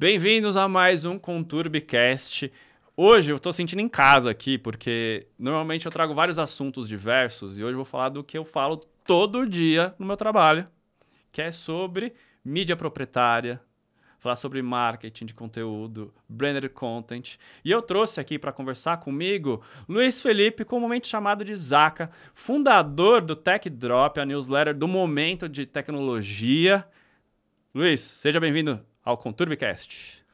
Bem-vindos a mais um Conturbicast. Hoje eu estou sentindo em casa aqui, porque normalmente eu trago vários assuntos diversos e hoje eu vou falar do que eu falo todo dia no meu trabalho, que é sobre mídia proprietária, falar sobre marketing de conteúdo, branded content. E eu trouxe aqui para conversar comigo Luiz Felipe, comumente chamado de Zaca, fundador do Tech Drop, a newsletter do momento de tecnologia. Luiz, seja bem-vindo ao Conturbicast.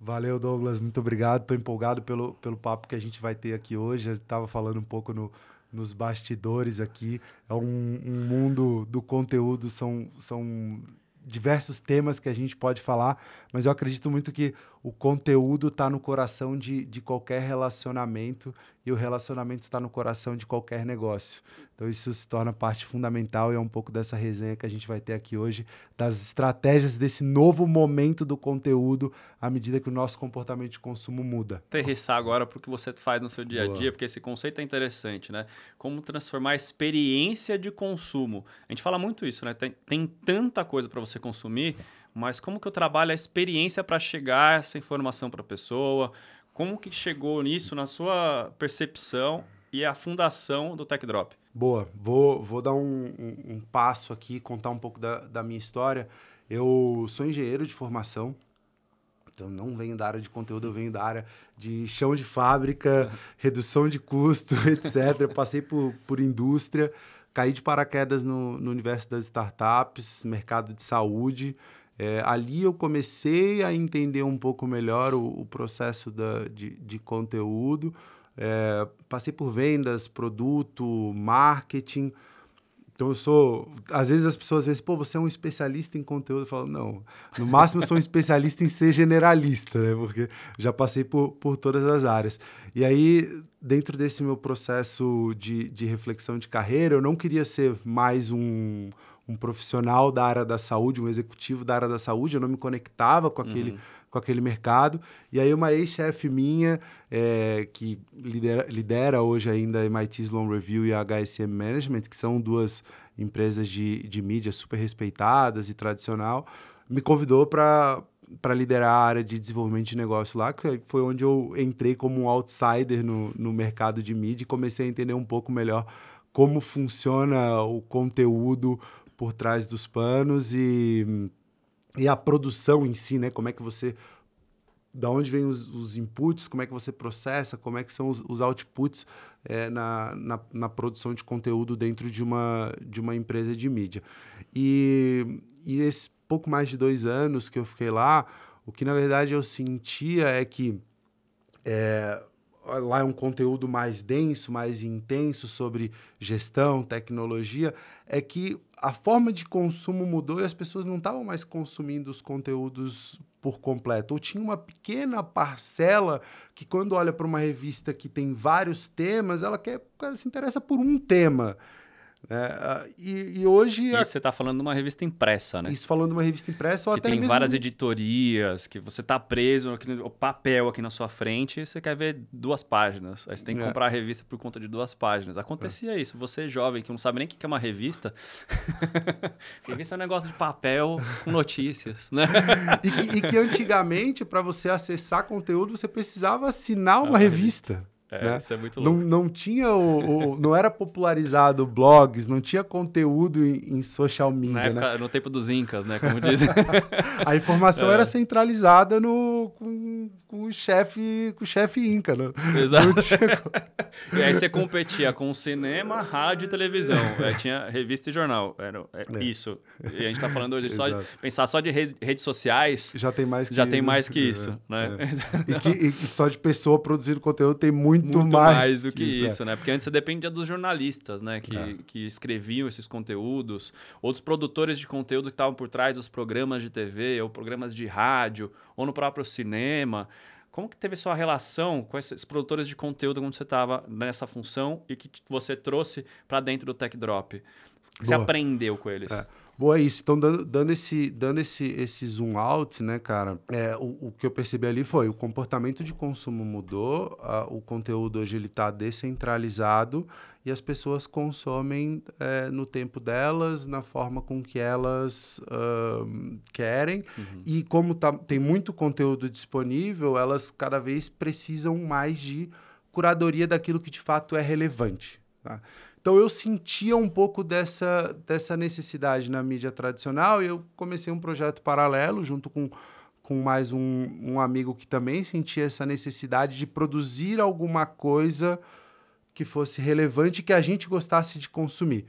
Valeu, Douglas. Muito obrigado. Estou empolgado pelo, pelo papo que a gente vai ter aqui hoje. Estava falando um pouco no, nos bastidores aqui. É um, um mundo do conteúdo, são, são diversos temas que a gente pode falar, mas eu acredito muito que o conteúdo está no coração de, de qualquer relacionamento e o relacionamento está no coração de qualquer negócio. Então isso se torna parte fundamental e é um pouco dessa resenha que a gente vai ter aqui hoje, das estratégias desse novo momento do conteúdo à medida que o nosso comportamento de consumo muda. Aterrissar agora para o que você faz no seu dia a dia, Boa. porque esse conceito é interessante, né? Como transformar a experiência de consumo. A gente fala muito isso, né? Tem, tem tanta coisa para você consumir, mas como que eu trabalho a experiência para chegar essa informação para a pessoa? Como que chegou nisso na sua percepção e a fundação do Tech Drop? Boa, vou, vou dar um, um, um passo aqui, contar um pouco da, da minha história. Eu sou engenheiro de formação, então não venho da área de conteúdo, eu venho da área de chão de fábrica, redução de custo, etc. Eu passei por, por indústria, caí de paraquedas no, no universo das startups, mercado de saúde. É, ali eu comecei a entender um pouco melhor o, o processo da, de, de conteúdo. É, passei por vendas, produto, marketing. Então eu sou. Às vezes as pessoas dizem, pô, você é um especialista em conteúdo. Eu falo, não. No máximo eu sou um especialista em ser generalista, né? Porque já passei por, por todas as áreas. E aí, dentro desse meu processo de, de reflexão de carreira, eu não queria ser mais um, um profissional da área da saúde, um executivo da área da saúde, eu não me conectava com aquele, uhum. Com aquele mercado. E aí uma ex-chefe minha, é, que lidera, lidera hoje ainda a MIT Sloan Review e a HSM Management, que são duas empresas de, de mídia super respeitadas e tradicional, me convidou para para liderar a área de desenvolvimento de negócio lá, que foi onde eu entrei como um outsider no, no mercado de mídia e comecei a entender um pouco melhor como funciona o conteúdo, por trás dos panos e, e a produção em si, né? Como é que você da onde vêm os, os, inputs, como é que você processa, como é que são os, os outputs é, na, na, na, produção de conteúdo dentro de uma, de uma empresa de mídia. E, e esse pouco mais de dois anos que eu fiquei lá, o que na verdade eu sentia é que é, lá é um conteúdo mais denso, mais intenso sobre gestão, tecnologia, é que a forma de consumo mudou e as pessoas não estavam mais consumindo os conteúdos por completo. Ou tinha uma pequena parcela que, quando olha para uma revista que tem vários temas, ela quer, ela se interessa por um tema. É, e, e, hoje. A... você está falando de uma revista impressa, né? Isso falando de uma revista impressa ou que até tem mesmo... várias editorias, que você está preso aqui no papel aqui na sua frente e você quer ver duas páginas. Aí você tem que é. comprar a revista por conta de duas páginas. Acontecia é. isso. Você jovem que não sabe nem o que é uma revista. revista é um negócio de papel com notícias, né? e, que, e que antigamente, para você acessar conteúdo, você precisava assinar uma revista. É, né? isso é muito louco. Não, não tinha o, o, não era popularizado blogs, não tinha conteúdo em, em social media, Na época, né? No tempo dos incas, né? Como dizem. a informação é. era centralizada no, com, com o chefe com o chefe inca, né? Exato. e aí você competia com cinema, rádio e televisão. É, tinha revista e jornal. Era, é, é. Isso. E a gente está falando hoje só de, pensar só de redes sociais. Já tem mais que já isso. tem mais que isso, né? É. E, que, e só de pessoa produzindo conteúdo tem muito muito, mais, mais, do que isso, né? Porque antes você dependia dos jornalistas, né? Que, é. que escreviam esses conteúdos, outros produtores de conteúdo que estavam por trás dos programas de TV ou programas de rádio ou no próprio cinema. Como que teve sua relação com esses produtores de conteúdo quando você estava nessa função e que você trouxe para dentro do Tech Drop? que você aprendeu com eles? É. Boa, é isso. Então, dando, dando, esse, dando esse, esse zoom out, né, cara, é, o, o que eu percebi ali foi o comportamento de consumo mudou, a, o conteúdo hoje ele está descentralizado e as pessoas consomem é, no tempo delas, na forma com que elas uh, querem. Uhum. E como tá, tem muito conteúdo disponível, elas cada vez precisam mais de curadoria daquilo que de fato é relevante. Tá? Então eu sentia um pouco dessa, dessa necessidade na mídia tradicional e eu comecei um projeto paralelo junto com, com mais um, um amigo que também sentia essa necessidade de produzir alguma coisa que fosse relevante que a gente gostasse de consumir.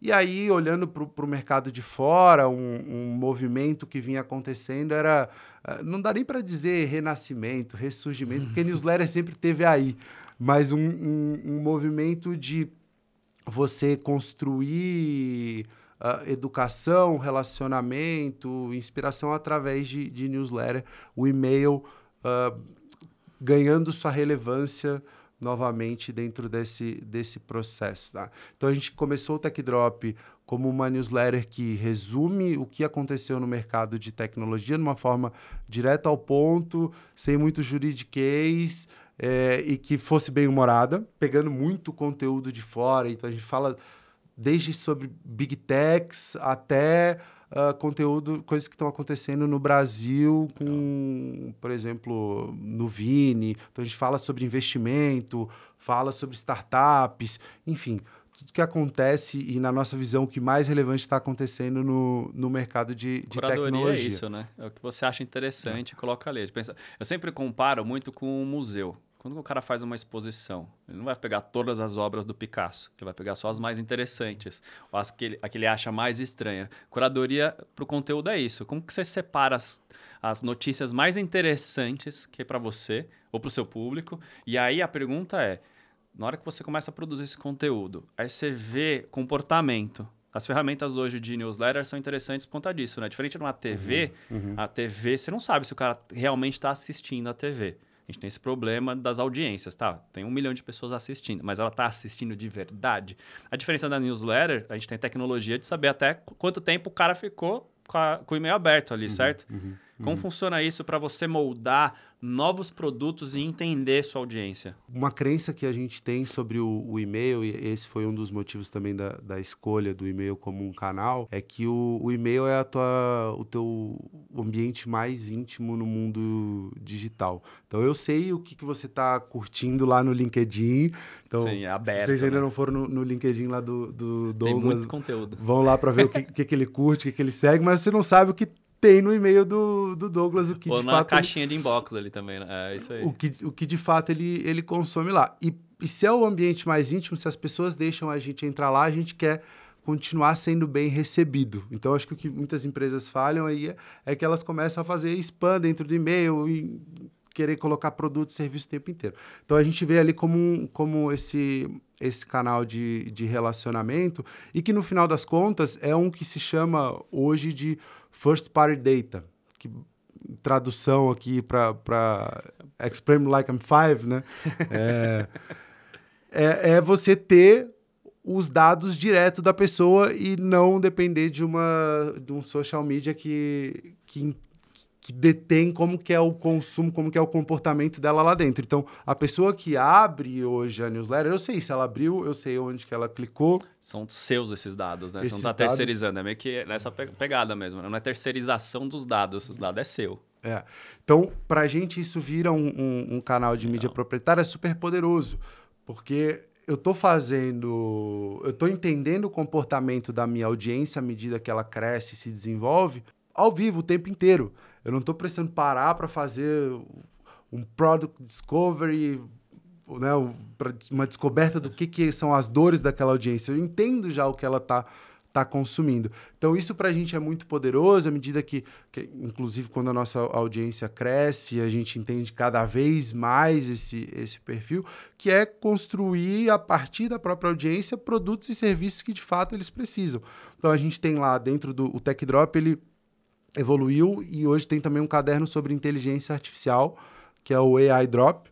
E aí, olhando para o mercado de fora, um, um, movimento que vinha acontecendo era. Ah, não dá nem para dizer renascimento, ressurgimento, porque newsletter sempre teve aí, mas um, um, um movimento de você construir uh, educação, relacionamento, inspiração através de, de newsletter, o e-mail uh, ganhando sua relevância novamente dentro desse, desse processo. Tá? Então a gente começou o Tech Drop como uma newsletter que resume o que aconteceu no mercado de tecnologia de uma forma direta ao ponto, sem muito juridiquês, é, e que fosse bem humorada, pegando muito conteúdo de fora. Então a gente fala desde sobre big techs até uh, conteúdo, coisas que estão acontecendo no Brasil, com, por exemplo, no Vini. Então a gente fala sobre investimento, fala sobre startups, enfim tudo que acontece e, na nossa visão, o que mais relevante está acontecendo no, no mercado de, de Curadoria é tecnologia. é isso, né? É o que você acha interessante, é. coloca ali. Eu sempre comparo muito com um museu. Quando o cara faz uma exposição, ele não vai pegar todas as obras do Picasso, ele vai pegar só as mais interessantes, ou as que ele, a que ele acha mais estranha. Curadoria para o conteúdo é isso. Como que você separa as, as notícias mais interessantes que é para você ou para o seu público? E aí a pergunta é, na hora que você começa a produzir esse conteúdo, aí você vê comportamento. As ferramentas hoje de newsletter são interessantes por conta disso, né? Diferente de uma TV, uhum, uhum. a TV você não sabe se o cara realmente está assistindo a TV. A gente tem esse problema das audiências, tá? Tem um milhão de pessoas assistindo, mas ela está assistindo de verdade. A diferença da newsletter, a gente tem tecnologia de saber até quanto tempo o cara ficou com, a, com o e-mail aberto ali, uhum, certo? Uhum. Como uhum. funciona isso para você moldar novos produtos e entender sua audiência? Uma crença que a gente tem sobre o, o e-mail, e esse foi um dos motivos também da, da escolha do e-mail como um canal, é que o, o e-mail é a tua, o teu ambiente mais íntimo no mundo digital. Então eu sei o que, que você está curtindo lá no LinkedIn. Então, Sim, é aberto, se vocês ainda né? não foram no, no, LinkedIn lá do, do Douglas, Tem muito conteúdo. vão lá para ver o que, que, que ele curte, o que, que ele segue, mas você não sabe o que tem no e-mail do, do Douglas o que Ou de na fato. caixinha ele, de inbox ali também, né? É isso aí. O que, o que de fato ele, ele consome lá. E, e se é o ambiente mais íntimo, se as pessoas deixam a gente entrar lá, a gente quer continuar sendo bem recebido. Então, acho que o que muitas empresas falham aí é, é que elas começam a fazer spam dentro do e-mail e querer colocar produto e serviço o tempo inteiro. Então, a gente vê ali como, como esse, esse canal de, de relacionamento e que, no final das contas, é um que se chama hoje de First Party Data, que tradução aqui para Explain Like I'm Five, né? É, é, é, você ter os dados direto da pessoa e não depender de uma de um social media que, que que detém como que é o consumo, como que é o comportamento dela lá dentro. Então, a pessoa que abre hoje a newsletter, eu sei se ela abriu, eu sei onde que ela clicou. São seus esses dados, né? Esses Você não está terceirizando, é meio que nessa pegada mesmo. Né? Não é terceirização dos dados, o dado é seu. É. Então, para a gente isso vira um, um, um canal de Legal. mídia proprietária super poderoso, porque eu estou fazendo, eu estou entendendo o comportamento da minha audiência à medida que ela cresce e se desenvolve, ao vivo o tempo inteiro. Eu não estou precisando parar para fazer um product discovery, né, uma descoberta do que, que são as dores daquela audiência. Eu entendo já o que ela está tá consumindo. Então, isso para a gente é muito poderoso, à medida que, que, inclusive, quando a nossa audiência cresce, a gente entende cada vez mais esse, esse perfil, que é construir, a partir da própria audiência, produtos e serviços que, de fato, eles precisam. Então, a gente tem lá dentro do o Tech Drop, ele evoluiu e hoje tem também um caderno sobre inteligência artificial, que é o AI Drop.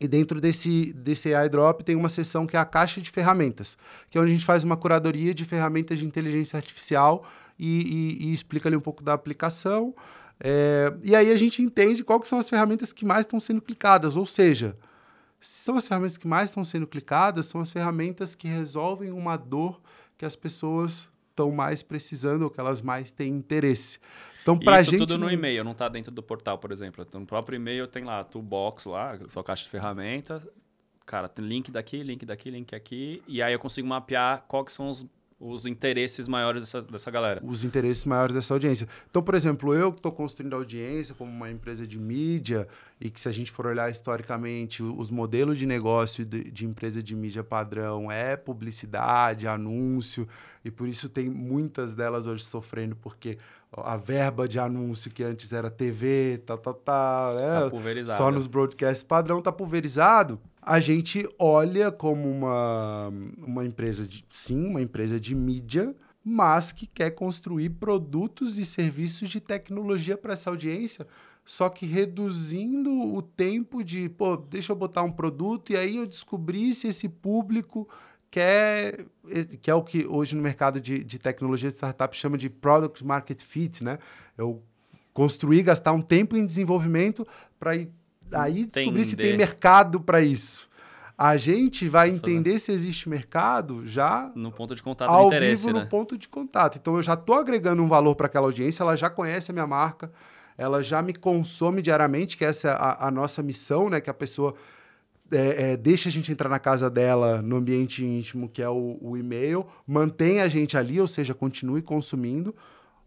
E dentro desse, desse AI Drop tem uma seção que é a caixa de ferramentas, que é onde a gente faz uma curadoria de ferramentas de inteligência artificial e, e, e explica ali um pouco da aplicação. É, e aí a gente entende quais são as ferramentas que mais estão sendo clicadas, ou seja, são as ferramentas que mais estão sendo clicadas, são as ferramentas que resolvem uma dor que as pessoas estão mais precisando ou que elas mais têm interesse. Então, para gente tudo no e-mail, não está dentro do portal, por exemplo. Então, no próprio e-mail tem lá toolbox lá, sua caixa de ferramentas. Cara, tem link daqui, link daqui, link aqui. E aí eu consigo mapear quais são os os interesses maiores dessa, dessa galera. Os interesses maiores dessa audiência. Então, por exemplo, eu que estou construindo audiência como uma empresa de mídia, e que se a gente for olhar historicamente, os modelos de negócio de, de empresa de mídia padrão é publicidade, anúncio, e por isso tem muitas delas hoje sofrendo, porque a verba de anúncio que antes era TV, tá, tá, tá, né? tá pulverizado. só nos broadcasts padrão tá pulverizado a gente olha como uma, uma empresa de, sim, uma empresa de mídia, mas que quer construir produtos e serviços de tecnologia para essa audiência, só que reduzindo o tempo de, pô, deixa eu botar um produto e aí eu descobri se esse público quer, que é o que hoje no mercado de, de tecnologia de startup chama de product market fit, né? Eu construir, gastar um tempo em desenvolvimento para aí descobrir se tem mercado para isso. A gente vai entender se existe mercado já no ponto de contato ao vivo né? no ponto de contato. Então eu já estou agregando um valor para aquela audiência, ela já conhece a minha marca, ela já me consome diariamente, que essa é a, a nossa missão, né? Que a pessoa é, é, deixa a gente entrar na casa dela no ambiente íntimo, que é o, o e-mail, mantém a gente ali, ou seja, continue consumindo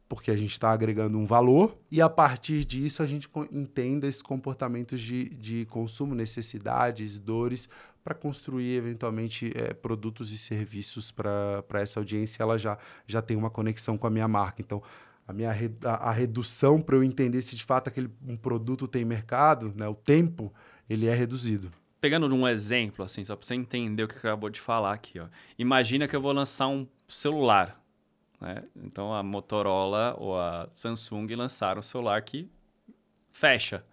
porque a gente está agregando um valor, e a partir disso a gente entenda esses comportamentos de, de consumo, necessidades, dores, para construir eventualmente é, produtos e serviços para essa audiência. Ela já, já tem uma conexão com a minha marca. Então, a minha a, a redução para eu entender se de fato aquele um produto tem mercado, né, o tempo, ele é reduzido. Pegando um exemplo, assim, só para você entender o que acabou de falar aqui. Ó. Imagina que eu vou lançar um celular né? Então a Motorola ou a Samsung lançaram um celular que fecha.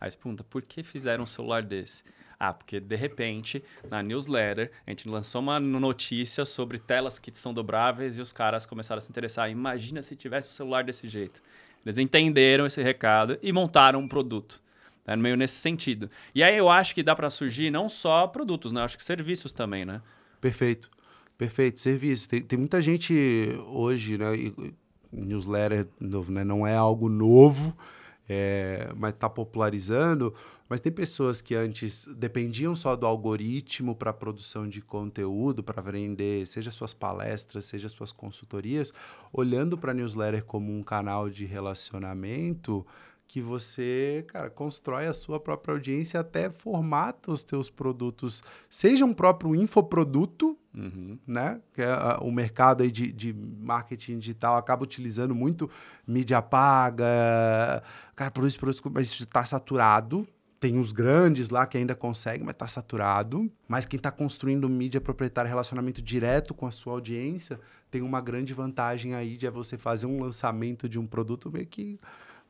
Aí você pergunta, por que fizeram um celular desse? Ah, porque de repente, na newsletter, a gente lançou uma notícia sobre telas que são dobráveis e os caras começaram a se interessar. Imagina se tivesse um celular desse jeito. Eles entenderam esse recado e montaram um produto. Tá meio nesse sentido. E aí eu acho que dá para surgir não só produtos, né? Eu acho que serviços também, né? Perfeito. Perfeito, serviço. Tem, tem muita gente hoje, né? E, newsletter novo, né? não é algo novo, é, mas está popularizando. Mas tem pessoas que antes dependiam só do algoritmo para produção de conteúdo, para vender, seja suas palestras, seja suas consultorias, olhando para newsletter como um canal de relacionamento que você, cara, constrói a sua própria audiência, até formata os teus produtos, seja um próprio infoproduto, uhum. né? Que é a, o mercado aí de, de marketing digital acaba utilizando muito mídia paga, cara, produz produtos, mas isso está saturado. Tem os grandes lá que ainda conseguem, mas está saturado. Mas quem está construindo mídia proprietária, relacionamento direto com a sua audiência, tem uma grande vantagem aí de é você fazer um lançamento de um produto meio que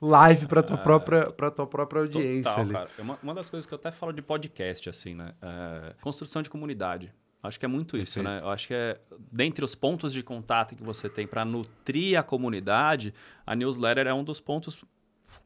live para tua, é, própria, pra tua própria audiência. Total, ali. cara. É uma, uma das coisas que eu até falo de podcast, assim, né? É, construção de comunidade. Acho que é muito Perfeito. isso, né? Eu acho que é dentre os pontos de contato que você tem para nutrir a comunidade, a newsletter é um dos pontos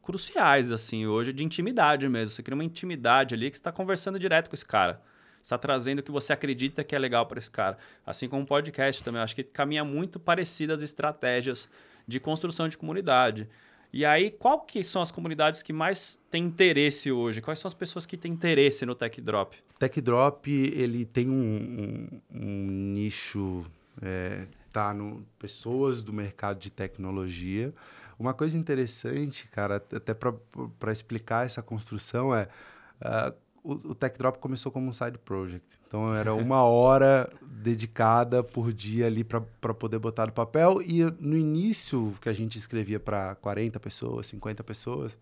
cruciais, assim, hoje, de intimidade mesmo. Você cria uma intimidade ali que você está conversando direto com esse cara. está trazendo o que você acredita que é legal para esse cara. Assim como o podcast também. Eu acho que caminha muito parecidas estratégias de construção de comunidade. E aí, qual que são as comunidades que mais têm interesse hoje? Quais são as pessoas que têm interesse no Tech Drop? Tech Drop, ele tem um, um, um nicho, é, tá no pessoas do mercado de tecnologia. Uma coisa interessante, cara, até para explicar essa construção é... Uh, o, Tech Drop começou como um side project. Então era uma hora dedicada por dia ali para poder botar no papel. E no início, que a gente escrevia para 40 pessoas, 50 pessoas,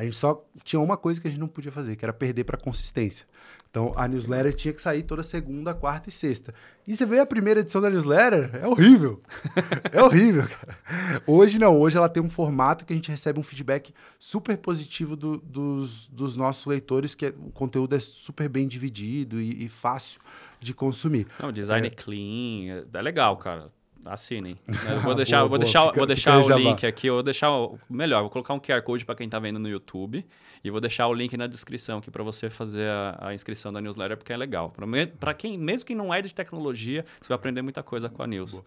A gente só tinha uma coisa que a gente não podia fazer, que era perder para consistência. Então, a newsletter tinha que sair toda segunda, quarta e sexta. E você vê a primeira edição da newsletter, é horrível. é horrível, cara. Hoje não, hoje ela tem um formato que a gente recebe um feedback super positivo do, dos, dos nossos leitores, que é, o conteúdo é super bem dividido e, e fácil de consumir. Não, design é. clean, é, é legal, cara. Assinem. Eu vou deixar, boa, vou deixar, vou deixar o link aqui, eu vou deixar o, melhor, vou colocar um QR Code para quem está vendo no YouTube e vou deixar o link na descrição aqui para você fazer a, a, inscrição da newsletter porque é legal. Para quem, mesmo quem não é de tecnologia, você vai aprender muita coisa com a news. Boa.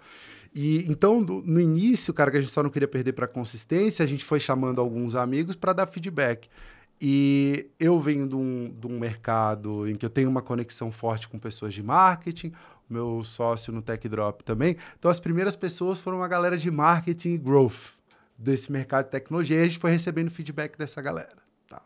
E então, do, no início, cara, que a gente só não queria perder para consistência, a gente foi chamando alguns amigos para dar feedback. E eu venho de um, de um mercado em que eu tenho uma conexão forte com pessoas de marketing, meu sócio no Tech Drop também. Então, as primeiras pessoas foram uma galera de marketing e growth desse mercado de tecnologia. E a gente foi recebendo feedback dessa galera. Tá?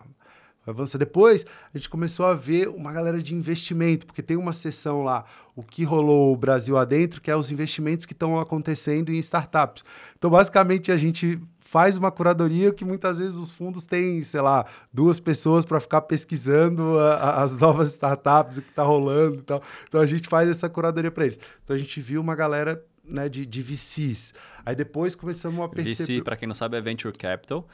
Avança. Depois, a gente começou a ver uma galera de investimento, porque tem uma sessão lá, o que rolou o Brasil adentro, que é os investimentos que estão acontecendo em startups. Então, basicamente, a gente faz uma curadoria que muitas vezes os fundos têm, sei lá, duas pessoas para ficar pesquisando a, a, as novas startups, o que está rolando e tal. Então a gente faz essa curadoria para eles. Então a gente viu uma galera né, de, de VCs. Aí depois começamos a perceber. VC, para quem não sabe, é Venture Capital.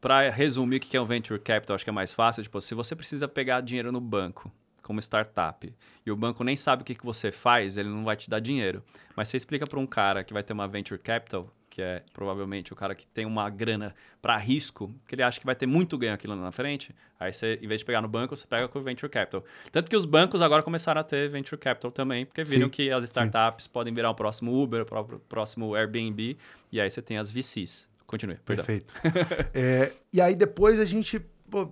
Para resumir o que é um Venture Capital, acho que é mais fácil. Tipo, se você precisa pegar dinheiro no banco, como startup, e o banco nem sabe o que, que você faz, ele não vai te dar dinheiro. Mas você explica para um cara que vai ter uma Venture Capital, que é provavelmente o cara que tem uma grana para risco, que ele acha que vai ter muito ganho aquilo na frente, aí você, em vez de pegar no banco, você pega com o Venture Capital. Tanto que os bancos agora começaram a ter Venture Capital também, porque viram sim, que as startups sim. podem virar o próximo Uber, o próximo Airbnb, e aí você tem as VCs. Continue, perdão. Perfeito. é, e aí depois a gente... Pô,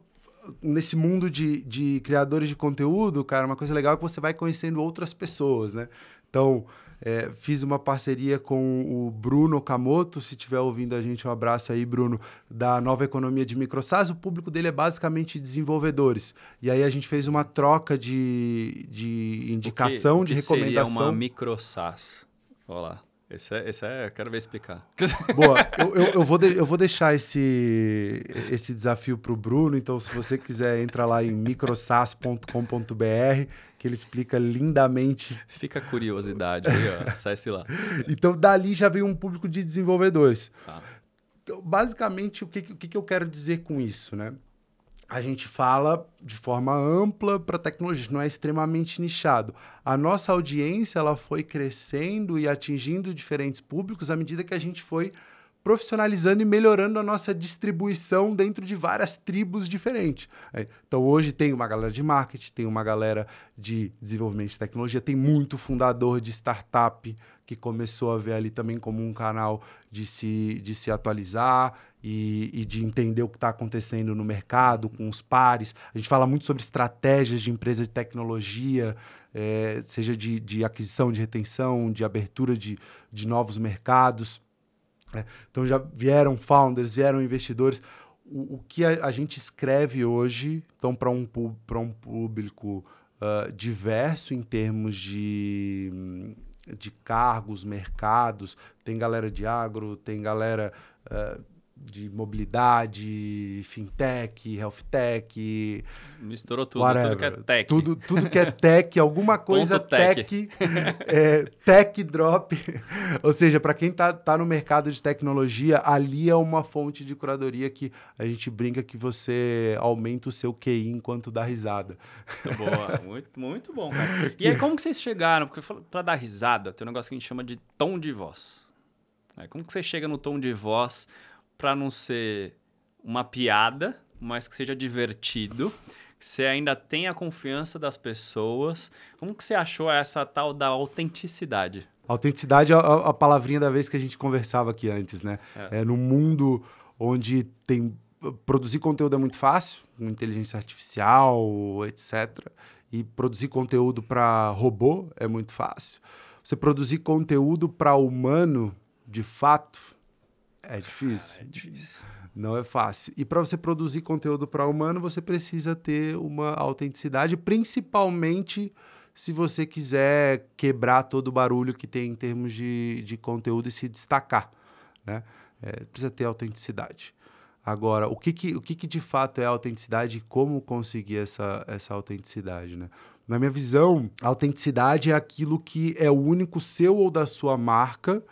nesse mundo de, de criadores de conteúdo, cara, uma coisa legal é que você vai conhecendo outras pessoas, né? Então, é, fiz uma parceria com o Bruno Okamoto, se estiver ouvindo a gente, um abraço aí, Bruno, da Nova Economia de Microsas. O público dele é basicamente desenvolvedores. E aí a gente fez uma troca de, de indicação, o que, o que de recomendação. Seria uma microsas. Olha lá. Esse é, esse é, eu quero ver explicar. Boa, eu, eu, eu, vou de, eu vou deixar esse, esse desafio para o Bruno, então se você quiser, entra lá em microsas.com.br, que ele explica lindamente. Fica a curiosidade aí, ó, acesse lá. então, dali já veio um público de desenvolvedores. Tá. Então, basicamente, o que, o que eu quero dizer com isso, né? A gente fala de forma ampla para tecnologia, não é extremamente nichado. A nossa audiência ela foi crescendo e atingindo diferentes públicos à medida que a gente foi profissionalizando e melhorando a nossa distribuição dentro de várias tribos diferentes. É, então, hoje tem uma galera de marketing, tem uma galera de desenvolvimento de tecnologia, tem muito fundador de startup que começou a ver ali também como um canal de se, de se atualizar e, e de entender o que está acontecendo no mercado, com os pares. A gente fala muito sobre estratégias de empresa de tecnologia, é, seja de, de aquisição, de retenção, de abertura de, de novos mercados. É, então já vieram founders, vieram investidores. O, o que a, a, gente escreve hoje, então, para um, um público uh, diverso em termos de, de cargos, mercados, tem galera de agro, tem galera. Uh, de mobilidade, fintech, health tech. Misturou tudo, whatever. tudo que é tech. Tudo, tudo que é tech, alguma coisa tech, tech, é, tech drop. Ou seja, para quem está tá no mercado de tecnologia, ali é uma fonte de curadoria que a gente brinca que você aumenta o seu QI enquanto dá risada. Muito boa, muito, muito bom, cara. E aí, como que vocês chegaram? Porque para dar risada, tem um negócio que a gente chama de tom de voz. Como que você chega no tom de voz para não ser uma piada, mas que seja divertido. Você ainda tenha a confiança das pessoas. Como que você achou essa tal da autenticidade? Autenticidade é a, a palavrinha da vez que a gente conversava aqui antes, né? É. é no mundo onde tem produzir conteúdo é muito fácil, com inteligência artificial, etc. E produzir conteúdo para robô é muito fácil. Você produzir conteúdo para humano, de fato, é difícil. Ah, é difícil. Não é fácil. E para você produzir conteúdo para humano, você precisa ter uma autenticidade, principalmente se você quiser quebrar todo o barulho que tem em termos de, de conteúdo e se destacar. Né? É, precisa ter autenticidade. Agora, o que, que, o que, que de fato é autenticidade e como conseguir essa, essa autenticidade, né? Na minha visão, a autenticidade é aquilo que é único seu ou da sua marca,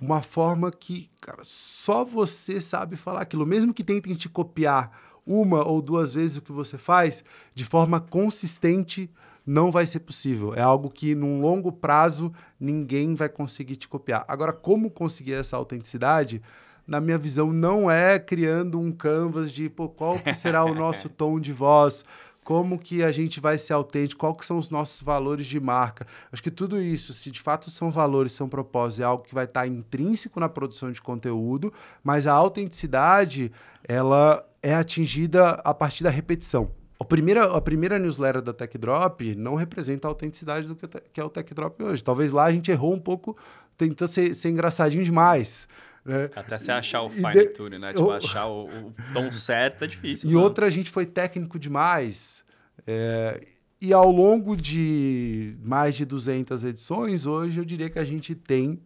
uma forma que, cara, só você sabe falar aquilo. Mesmo que tentem te copiar uma ou duas vezes o que você faz, de forma consistente, não vai ser possível. É algo que, num longo prazo, ninguém vai conseguir te copiar. Agora, como conseguir essa autenticidade? Na minha visão, não é criando um canvas de pô, qual será o nosso tom de voz, como que a gente vai ser autêntico, quais que são os nossos valores de marca. Acho que tudo isso, se de fato são valores, são propósitos, é algo que vai estar intrínseco na produção de conteúdo, mas a autenticidade, ela é atingida a partir da repetição. A primeira, a primeira newsletter da Tech Drop não representa a autenticidade do que é o Tech Drop hoje. Talvez lá a gente errou um pouco, tentando ser, ser engraçadinho demais. Né? Até você achar o fine de... tune, né? Tipo, achar o, o, tom certo é difícil. E outra, a gente foi técnico demais. É... E ao longo de mais de 200 edições, hoje eu diria que a gente tem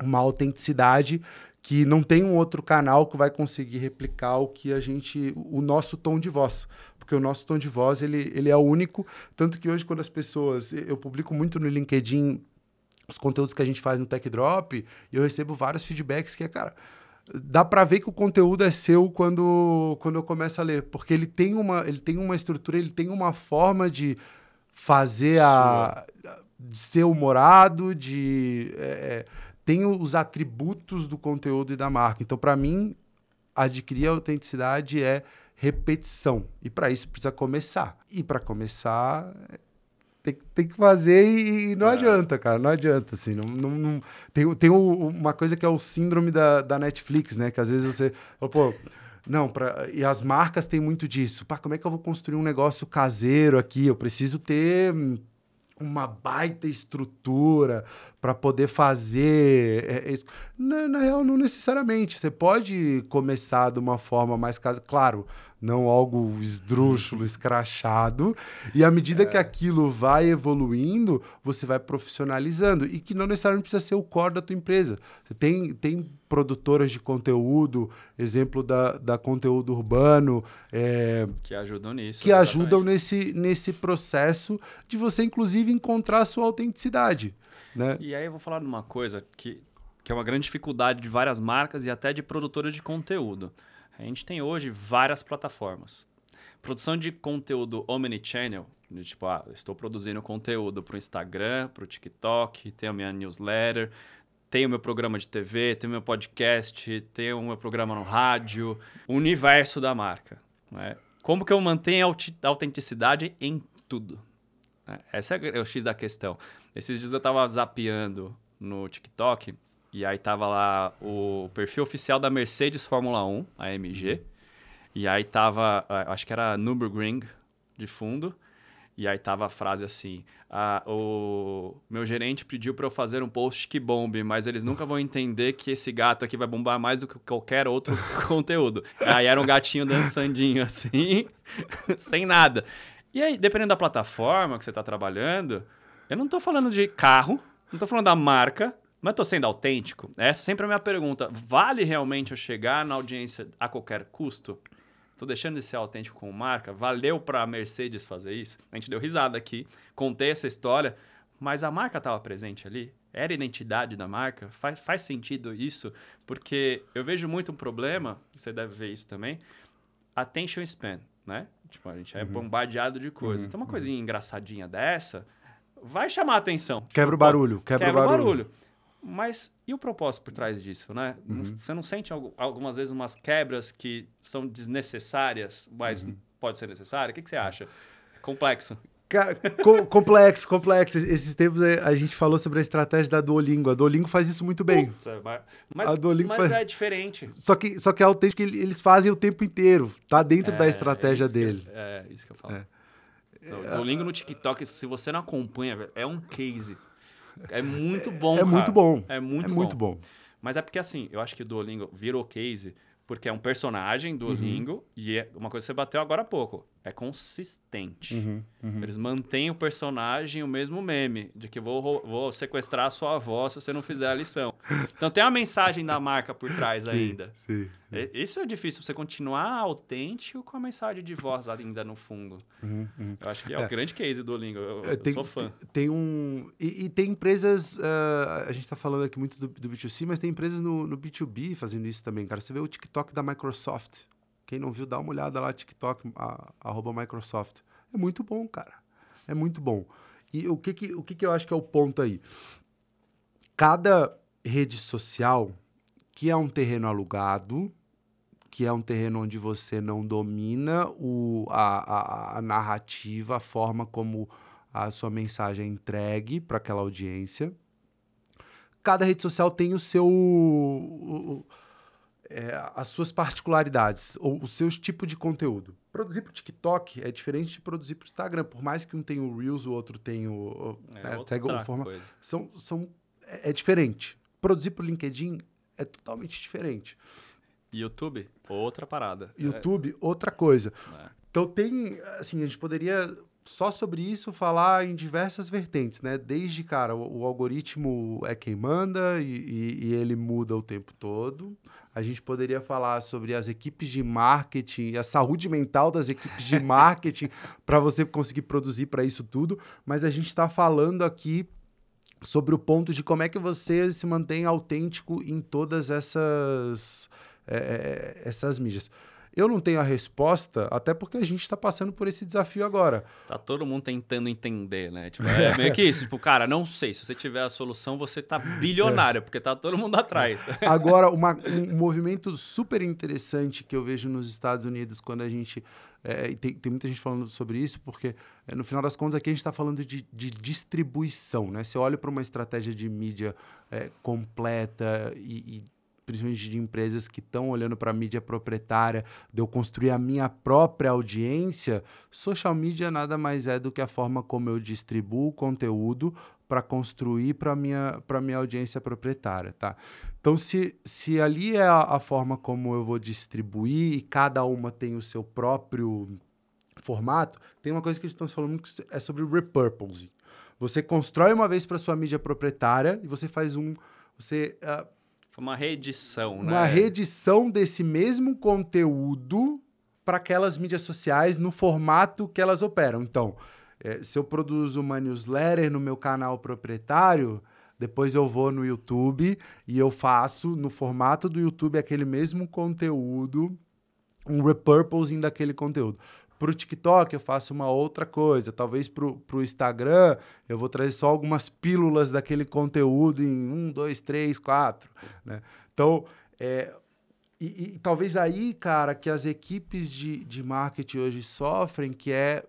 uma autenticidade que não tem um outro canal que vai conseguir replicar o que a gente, o nosso tom de voz, porque o nosso tom de voz ele, ele é único, tanto que hoje quando as pessoas, eu publico muito no LinkedIn os conteúdos que a gente faz no Tech Drop, e eu recebo vários feedbacks que é, cara, dá para ver que o conteúdo é seu quando, quando eu começo a ler, porque ele tem uma, ele tem uma estrutura, ele tem uma forma de fazer a de ser humorado, de é, é tem os atributos do conteúdo e da marca. Então, para mim, adquirir a autenticidade é repetição. E para isso precisa começar. E para começar, tem, tem que fazer e, e não é. adianta, cara. Não adianta, assim. Não, não, não, tem tem uma coisa que é o síndrome da, da Netflix, né? Que às vezes você fala, pô... Não, pra, e as marcas têm muito disso. Pá, como é que eu vou construir um negócio caseiro aqui? Eu preciso ter uma baita estrutura para poder fazer é, é na, na, real não necessariamente você pode começar de uma forma mais casa claro não algo esdrúxulo escrachado e à medida é. que aquilo vai evoluindo você vai profissionalizando e que não necessariamente precisa ser o core da tua empresa você tem tem produtoras de conteúdo, exemplo da, da conteúdo urbano. É, que ajudam nisso. Que exatamente. ajudam nesse, nesse processo de você, inclusive, encontrar a sua autenticidade. Né? E aí eu vou falar de uma coisa que, que é uma grande dificuldade de várias marcas e até de produtoras de conteúdo. A gente tem hoje várias plataformas. Produção de conteúdo omnichannel, tipo, ah, estou produzindo conteúdo para o Instagram, para o TikTok, tenho a minha newsletter, tenho meu programa de TV, tenho meu podcast, tenho meu programa no rádio, o universo da marca. Né? Como que eu mantenho a autenticidade em tudo? Né? Esse é o X da questão. Esses dias eu estava zapeando no TikTok e aí tava lá o perfil oficial da Mercedes Fórmula 1, a AMG. E aí tava, acho que era Nürburgring de fundo. E aí tava a frase assim: ah, o meu gerente pediu para eu fazer um post que bombe, mas eles nunca vão entender que esse gato aqui vai bombar mais do que qualquer outro conteúdo. Aí era um gatinho dançandinho assim, sem nada. E aí, dependendo da plataforma que você está trabalhando, eu não estou falando de carro, não estou falando da marca, mas estou sendo autêntico. Essa é sempre a minha pergunta. Vale realmente eu chegar na audiência a qualquer custo? Tô deixando de ser autêntico com marca. Valeu para a Mercedes fazer isso. A gente deu risada aqui, contei essa história, mas a marca estava presente ali. Era a identidade da marca. Faz, faz sentido isso, porque eu vejo muito um problema, você deve ver isso também, attention span, né? Tipo, a gente é uhum. bombardeado de coisas. Uhum. Então, uma coisinha uhum. engraçadinha dessa vai chamar a atenção. Quebra o barulho, quebra, quebra o barulho. barulho. Mas e o propósito por trás disso, né? Uhum. Você não sente algumas vezes umas quebras que são desnecessárias, mas uhum. pode ser necessária? O que, que você acha? Complexo. complexo, complexo. Esses tempos é, a gente falou sobre a estratégia da Duolingo. A Duolingo faz isso muito bem. Putz, é, mas, a Duolingo mas faz... é diferente. Só que, só que é autêntico que eles fazem o tempo inteiro. Tá dentro é, da estratégia é dele. é, isso que eu falo. É. Duolingo no TikTok, se você não acompanha, é um case. É muito bom, É cara. muito bom. É muito, é bom. muito bom. Mas é porque assim, eu acho que o Duolingo virou case porque é um personagem do Duolingo uhum. e é uma coisa que você bateu agora há pouco. É consistente. Uhum, uhum. Eles mantêm o personagem o mesmo meme, de que vou, vou sequestrar a sua avó se você não fizer a lição. Então tem uma mensagem da marca por trás ainda. Sim. E- Isso é difícil, você continuar autêntico com a mensagem de voz ainda no fundo. Uhum, uhum. Eu acho que é, o grande case do Lingo. Eu, É, eu tem, sou fã. Tem um. E, e tem empresas. ah, a gente tá falando aqui muito do, do B2C, mas tem empresas no, no B2B fazendo isso também, cara. Você vê o TikTok da Microsoft. Quem não viu, dá uma olhada lá, TikTok, arroba Microsoft. É muito bom, cara. É muito bom. E o que, que, o que, que eu acho que é o ponto aí? Cada rede social, que é um terreno alugado, que é um terreno onde você não domina o, a, a, a narrativa, a forma como a sua mensagem é entregue para aquela audiência. Cada rede social tem o seu. o- é, as suas particularidades, ou os seus tipos de conteúdo. Produzir para o TikTok é diferente de produzir para o Instagram, por mais que um tenha o Reels, o outro tenha o. É né, outra forma- coisa. são, são, é, é diferente. Produzir para o LinkedIn é totalmente diferente. YouTube, outra parada. YouTube, outra coisa. É, é. Então tem, assim, a gente poderia só sobre isso falar em diversas vertentes, né? Desde, cara, o, o algoritmo é quem manda e, e- e ele muda o tempo todo. A gente poderia falar sobre as equipes de marketing e a saúde mental das equipes de marketing para você conseguir produzir para isso tudo. Mas a gente está falando aqui sobre o ponto de como é que você se mantém autêntico em todas essas, é, é, essas mídias. Eu não tenho a resposta, até porque a gente está passando por esse desafio agora. Tá todo mundo tentando entender, né? Tipo, é meio que isso. Tipo, cara, não sei. Se você tiver a solução, você tá bilionário, porque tá todo mundo atrás. Agora, uma- um movimento super interessante que eu vejo nos Estados Unidos quando a gente. é, tem, tem muita gente falando sobre isso, porque é, no final das contas aqui a gente está falando de, de distribuição. Né? Eu olho para uma estratégia de mídia é, completa e, e principalmente de empresas que estão olhando para a mídia proprietária, de eu construir a minha própria audiência, social media nada mais é do que a forma como eu distribuo o conteúdo para construir para minha para minha audiência proprietária, tá? Então se, se ali é a, a forma como eu vou distribuir e cada uma tem o seu próprio formato, tem uma coisa que estão falando que é sobre repurposing. Você constrói uma vez para sua mídia proprietária e você faz um você ah, Foi uma reedição, né? uma reedição desse mesmo conteúdo para aquelas mídias sociais no formato que elas operam. Então, eh, se eu produzo uma newsletter no meu canal proprietário, depois eu vou no YouTube e eu faço no formato do YouTube aquele mesmo conteúdo, um repurposing daquele conteúdo. Para o TikTok eu faço uma outra coisa. Talvez para o Instagram eu vou trazer só algumas pílulas daquele conteúdo em um, dois, três, quatro. Né? Então, é, e, e talvez aí, cara, que as equipes de, de marketing hoje sofrem, que é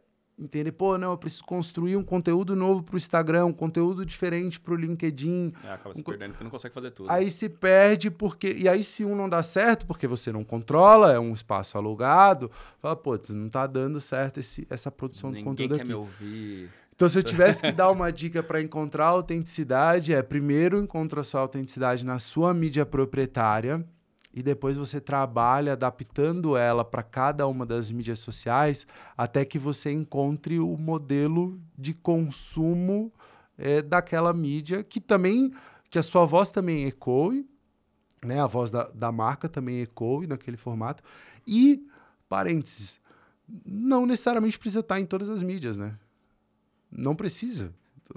entender, pô, não, eu preciso construir um conteúdo novo para o Instagram, um conteúdo diferente para o LinkedIn. É, acaba se Um perdendo porque não consegue fazer tudo. Aí se perde porque. E aí, se um não dá certo, porque você não controla, é um espaço alugado, fala, pô, não tá dando certo esse, essa produção de Ninguém conteúdo quer aqui. me ouvir. Então, se eu tivesse que dar uma dica para encontrar autenticidade, é primeiro encontra a sua autenticidade na sua mídia proprietária e depois você trabalha adaptando ela para cada uma das mídias sociais até que você encontre o modelo de consumo eh, daquela mídia que também que a sua voz também ecoe, né? A voz da, da marca também ecoe naquele formato e parênteses, não necessariamente precisa estar em todas as mídias, né? Não precisa.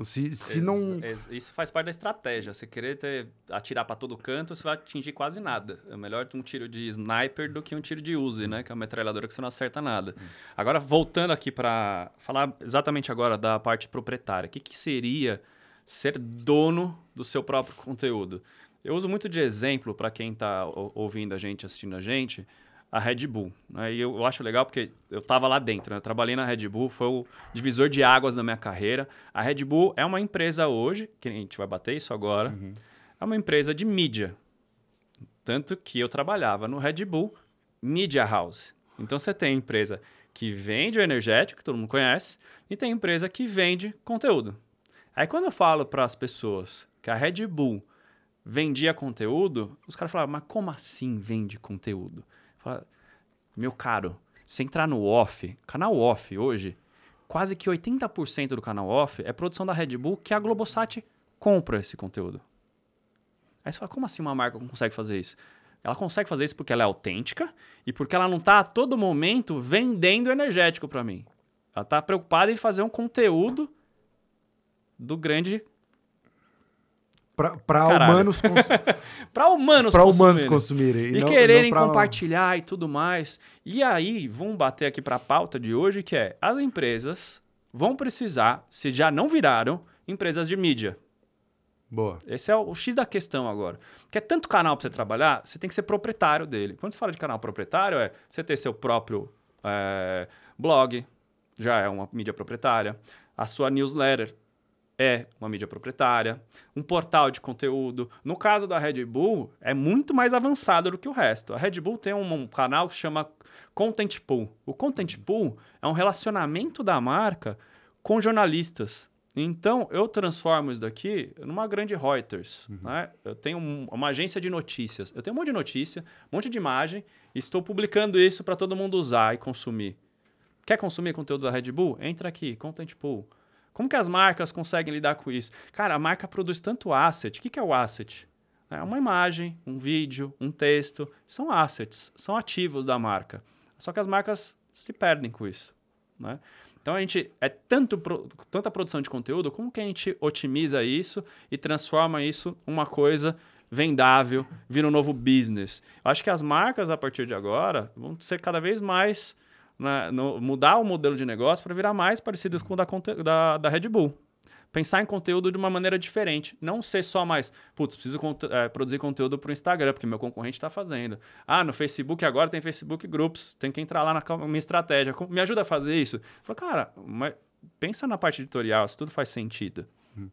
Se, se Ex- não. ex- Isso faz parte da estratégia. Você querer ter- atirar para todo canto, você vai atingir quase nada. É melhor um tiro de sniper do que um tiro de Uzi, né? Que é uma metralhadora que você não acerta nada. Agora, voltando aqui para falar exatamente agora da parte proprietária. O que, que seria ser dono do seu próprio conteúdo? Eu uso muito de exemplo para quem está ouvindo a gente, assistindo a gente, a Red Bull. Né? E eu, eu acho legal porque eu estava lá dentro, né? Trabalhei na Red Bull, foi o divisor de águas na minha carreira. A Red Bull é uma empresa hoje, que a gente vai bater isso agora, é uma empresa de mídia. Tanto que eu trabalhava no Red Bull Media House. Então você tem empresa que vende o energético, que todo mundo conhece, e tem empresa que vende conteúdo. Aí quando eu falo para as pessoas que a Red Bull vendia conteúdo, os caras falavam, mas como assim vende conteúdo? Meu caro, Se entrar no off, canal off hoje, quase que 80% do canal off é produção da Red Bull que a Globosat compra esse conteúdo. Aí você fala, como assim uma marca consegue fazer isso? Ela consegue fazer isso porque ela é autêntica e porque ela não está a todo momento vendendo energético para mim. Ela está preocupada em fazer um conteúdo do grande para humanos cons... para humanos pra consumirem, humanos consumirem e, e não, quererem não pra... compartilhar e tudo mais. E aí, vamos bater aqui para a pauta de hoje que é as empresas vão precisar, se já não viraram, empresas de mídia. Boa. Esse é o, o X da questão agora. Que é tanto canal para você trabalhar, você tem que ser proprietário dele. Quando você fala de canal proprietário, é você ter seu próprio é, blog, já é uma mídia proprietária. A sua newsletter é uma mídia proprietária, um portal de conteúdo. No caso da Red Bull, é muito mais avançado do que o resto. A Red Bull tem um, um canal que chama Content Pool. O Content Pool é um relacionamento da marca com jornalistas. Então, eu transformo isso daqui numa grande Reuters. Uhum. Né? Eu tenho um, uma agência de notícias. Eu tenho um monte de notícia, um monte de imagem, e estou publicando isso para todo mundo usar e consumir. Quer consumir conteúdo da Red Bull? Entra aqui, Content Pool. Como que as marcas conseguem lidar com isso? Cara, a marca produz tanto asset. O que, que é o asset? É uma imagem, um vídeo, um texto. São assets, são ativos da marca. Só que as marcas se perdem com isso. Né? Então a gente é tanto tanta produção de conteúdo, como que a gente otimiza isso e transforma isso uma coisa vendável, vira um novo business. Eu acho que as marcas a partir de agora vão ser cada vez mais né, no, mudar o modelo de negócio para virar mais parecidas com o da, da, da Red Bull pensar em conteúdo de uma maneira diferente. Não ser só mais, putz, preciso é, produzir conteúdo para o Instagram, porque meu concorrente está fazendo. Ah, no Facebook agora tem Facebook Groups, tem que entrar lá na minha estratégia. Me ajuda a fazer isso? Cara, mas pensa na parte editorial, se tudo faz sentido.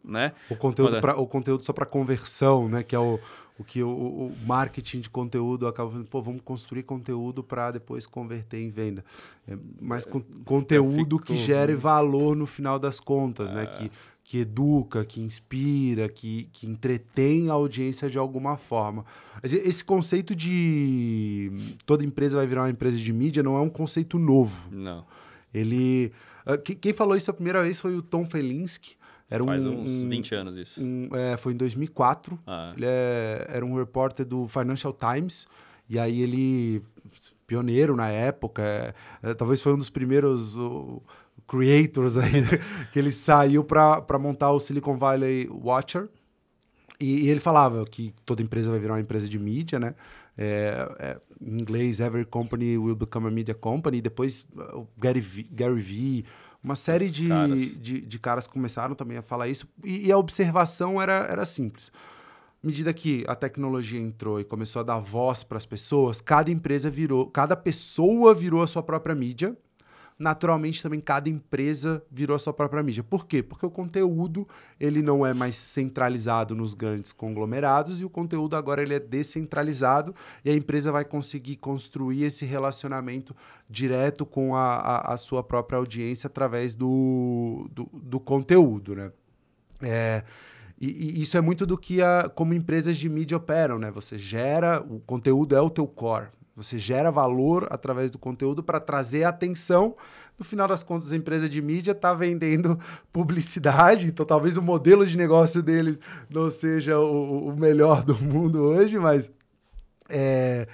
Né? O conteúdo, pra, o conteúdo só para conversão, né? Que é o, o que o, o, marketing de conteúdo acaba falando, pô, vamos construir conteúdo para depois converter em venda. É, mas con conteúdo fico... que gere valor no final das contas, né? é... né? Que que educa, que inspira, que, que entretém a audiência de alguma forma. Esse conceito de toda empresa vai virar uma empresa de mídia não é um conceito novo. Não. Ele. Ah, quem falou isso a primeira vez foi o Tom Felinski. Era Faz um, uns 20 anos isso. Um, é, foi em 2004. Ah. Ele é, era um repórter do Financial Times. E aí ele, pioneiro na época, é, é, talvez foi um dos primeiros creators aí, que ele saiu para montar o Silicon Valley Watcher. E, e, ele falava que toda empresa vai virar uma empresa de mídia, né? É, é, em inglês, every company will become a media company. E depois o Gary V, Gary v uma série de caras. De, de, caras começaram também a falar isso. E, e a observação era, era simples. À medida que a tecnologia entrou e começou a dar voz para as pessoas, cada empresa virou, cada pessoa virou a sua própria mídia naturalmente também cada empresa virou a sua própria mídia. Por quê? Porque o conteúdo ele não é mais centralizado nos grandes conglomerados e o conteúdo agora ele é descentralizado e a empresa vai conseguir construir esse relacionamento direto com a, a, a sua própria audiência através do, do, do conteúdo, né? É, e, e, isso é muito do que a, como empresas de mídia operam, né? Você gera, o conteúdo é o teu core. Você gera valor através do conteúdo para trazer atenção. No final das contas, a empresa de mídia está vendendo publicidade, então talvez o modelo de negócio deles não seja o, o melhor do mundo hoje, mas. É,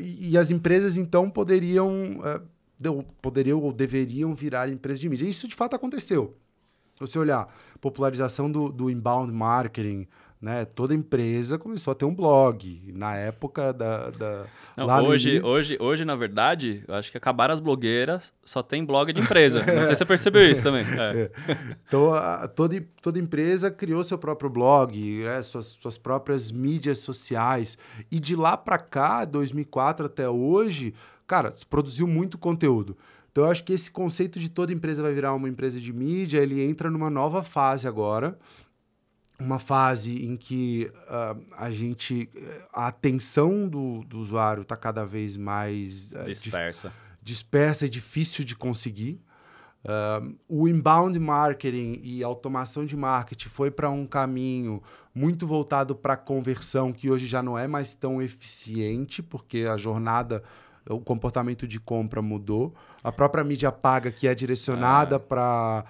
e as empresas então poderiam, uh, poderiam ou deveriam virar empresas de mídia. Isso de fato aconteceu. Se você olhar popularização do, do inbound marketing, né? Toda empresa começou a ter um blog. Na época da. da Não, hoje, hoje, hoje, na verdade, eu acho que acabaram as blogueiras, só tem blog de empresa. Não sei se você percebeu isso também. É. É. Então, a, toda, toda empresa criou seu próprio blog, né? suas, suas próprias mídias sociais. E de lá para cá, 2004 até hoje, cara, se produziu muito conteúdo. Então, eu acho que esse conceito de toda empresa vai virar uma empresa de mídia, ele entra numa nova fase agora uma fase em que uh, a gente a atenção do, do usuário está cada vez mais uh, dispersa. dispersa e difícil de conseguir. Uh, o inbound marketing e automação de marketing foi para um caminho muito voltado para conversão que hoje já não é mais tão eficiente porque a jornada o comportamento de compra mudou, a própria mídia paga, que é direcionada para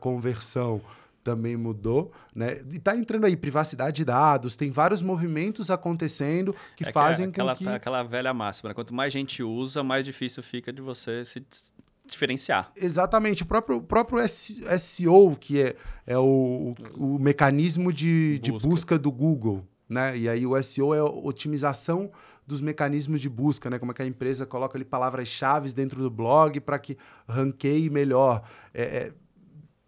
conversão, também mudou, né? E tá entrando aí privacidade de dados, tem vários movimentos acontecendo que É fazem que é aquela, com que aquela velha máxima, né? Quanto mais gente usa, mais difícil fica de você se diferenciar. Exatamente, o próprio, o próprio SEO, que é, é o, o, o mecanismo de de busca. Busca. do Google, né? E aí o SEO é otimização dos mecanismos de busca, né? Como é que a empresa coloca ali palavras-chave dentro do blog para que ranqueie melhor. É, é,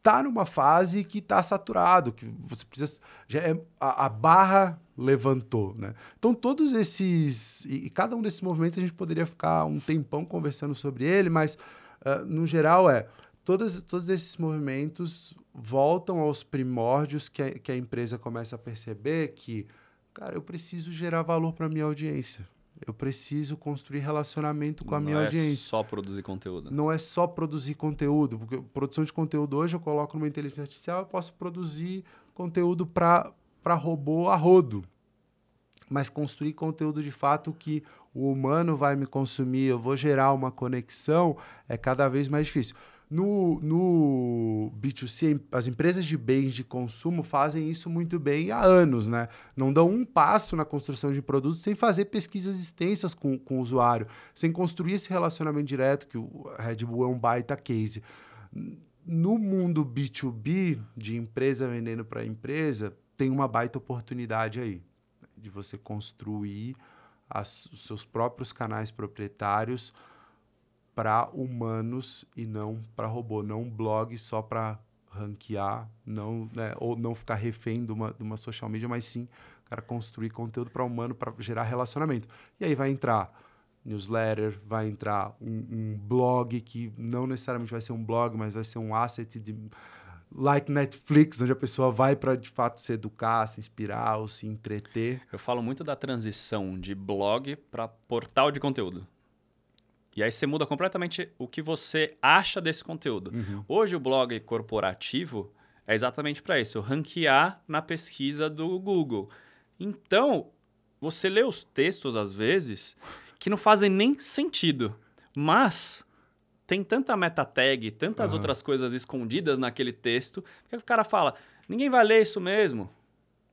tá numa fase que tá saturado, que você precisa já é, a, a barra levantou, né? Então todos esses e, e cada um desses movimentos a gente poderia ficar um tempão conversando sobre ele, mas ah, no geral é todos, todos esses movimentos voltam aos primórdios que a, que a empresa começa a perceber que, cara, eu preciso gerar valor para minha audiência. Eu preciso construir relacionamento com a minha Não é audiência. só produzir conteúdo. Não é só produzir conteúdo, porque produção de conteúdo hoje eu coloco numa inteligência artificial, eu posso produzir conteúdo para robô a rodo. Mas construir conteúdo de fato que o humano vai me consumir, eu vou gerar uma conexão, é cada vez mais difícil. No, no B2C, as empresas de bens de consumo fazem isso muito bem há anos, né? Não dão um passo na construção de produtos sem fazer pesquisas extensas com, com o usuário, sem construir esse relacionamento direto, que o Red Bull é um baita case. No mundo B2B, de empresa vendendo para empresa, tem uma baita oportunidade aí de você construir as- os seus próprios canais proprietários para humanos e não para robô, não um blog só para ranquear, não, né, ou não ficar refém de uma, de uma social media, mas sim, cara, construir conteúdo para humano para gerar relacionamento. E aí vai entrar newsletter, vai entrar um, um blog que não necessariamente vai ser um blog, mas vai ser um asset de like Netflix, onde a pessoa vai para de fato se educar, se inspirar ou se entreter. Eu falo muito da transição de blog para portal de conteúdo. E aí você muda completamente o que você acha desse conteúdo. Hoje o blog corporativo é exatamente para isso, ranquear na pesquisa do Google. Então, você lê os textos às vezes que não fazem nem sentido, mas tem tanta meta tag, tantas Aham. outras coisas escondidas naquele texto, que o cara fala: "Ninguém vai ler isso mesmo".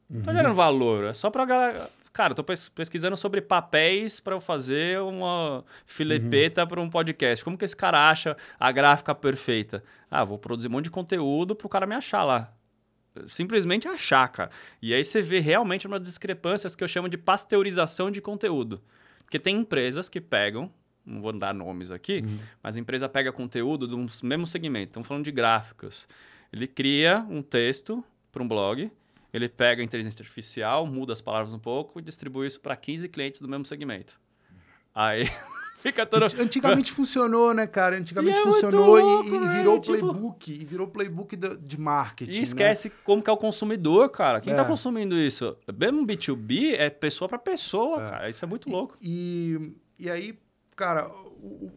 Não Uhum. tá gerando valor. É só pra galera. Cara, eu tô pes- pesquisando sobre papéis pra eu fazer uma filepeta Uhum. pra um podcast. Como que esse cara acha a gráfica perfeita? Ah, vou produzir um monte de conteúdo pro cara me achar lá. Simplesmente achar, cara. E aí você vê realmente umas discrepâncias que eu chamo de pasteurização de conteúdo. Porque tem empresas que pegam, não vou dar nomes aqui, mas a empresa pega conteúdo do mesmo segmento. Estamos falando de gráficos. Ele cria um texto para um blog, ele pega a inteligência artificial, muda as palavras um pouco e distribui isso para 15 clientes do mesmo segmento. Aí fica todo. Antigamente funcionou, né, cara? Antigamente E é funcionou e- louco, e, né? virou Tipo- playbook. E virou playbook de marketing. E né? esquece como que é o consumidor, cara. Quem É. tá consumindo isso? Mesmo B2B é pessoa para pessoa, cara. Isso é muito louco. E, e aí, cara,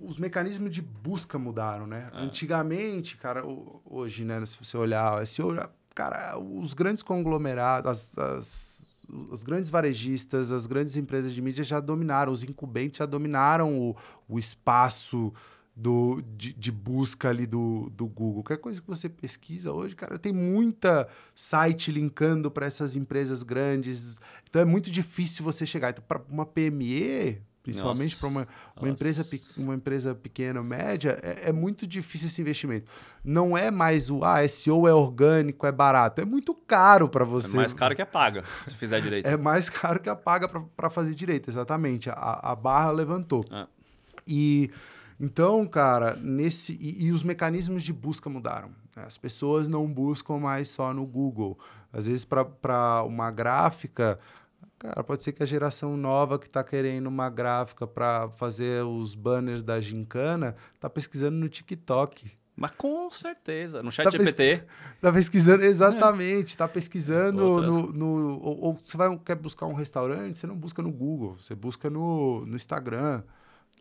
os mecanismos de busca mudaram, né? É. Antigamente, cara, hoje, né, se você olhar o SEO, cara, os grandes conglomerados, as, as- os grandes varejistas, as grandes empresas de mídia já dominaram, os incumbentes já dominaram o, o espaço do, de, de busca ali do, do Google. Qualquer coisa que você pesquisa hoje, cara, tem muita site linkando para essas empresas grandes. Então é muito difícil você chegar. Então, para uma PME, principalmente para uma, uma, empresa, uma empresa pequena ou média, é, é muito difícil esse investimento. Não é mais o ah, SEO é orgânico, é barato. É muito caro para É você. mais caro que a paga, se fizer direito. É mais caro que a paga para fazer direito, exatamente. A, a barra levantou. É. E então, cara, nesse. E, e os mecanismos de busca mudaram. né? As pessoas não buscam mais só no Google. Às vezes, para uma gráfica, cara, pode ser que a geração nova que está querendo uma gráfica para fazer os banners da gincana tá pesquisando no TikTok. Mas com certeza. No chat Tá GPT, Tá pesquisando, exatamente. Tá pesquisando Outras. no. no- ou, ou você vai, quer buscar um restaurante, você não busca no Google, você busca no, no Instagram.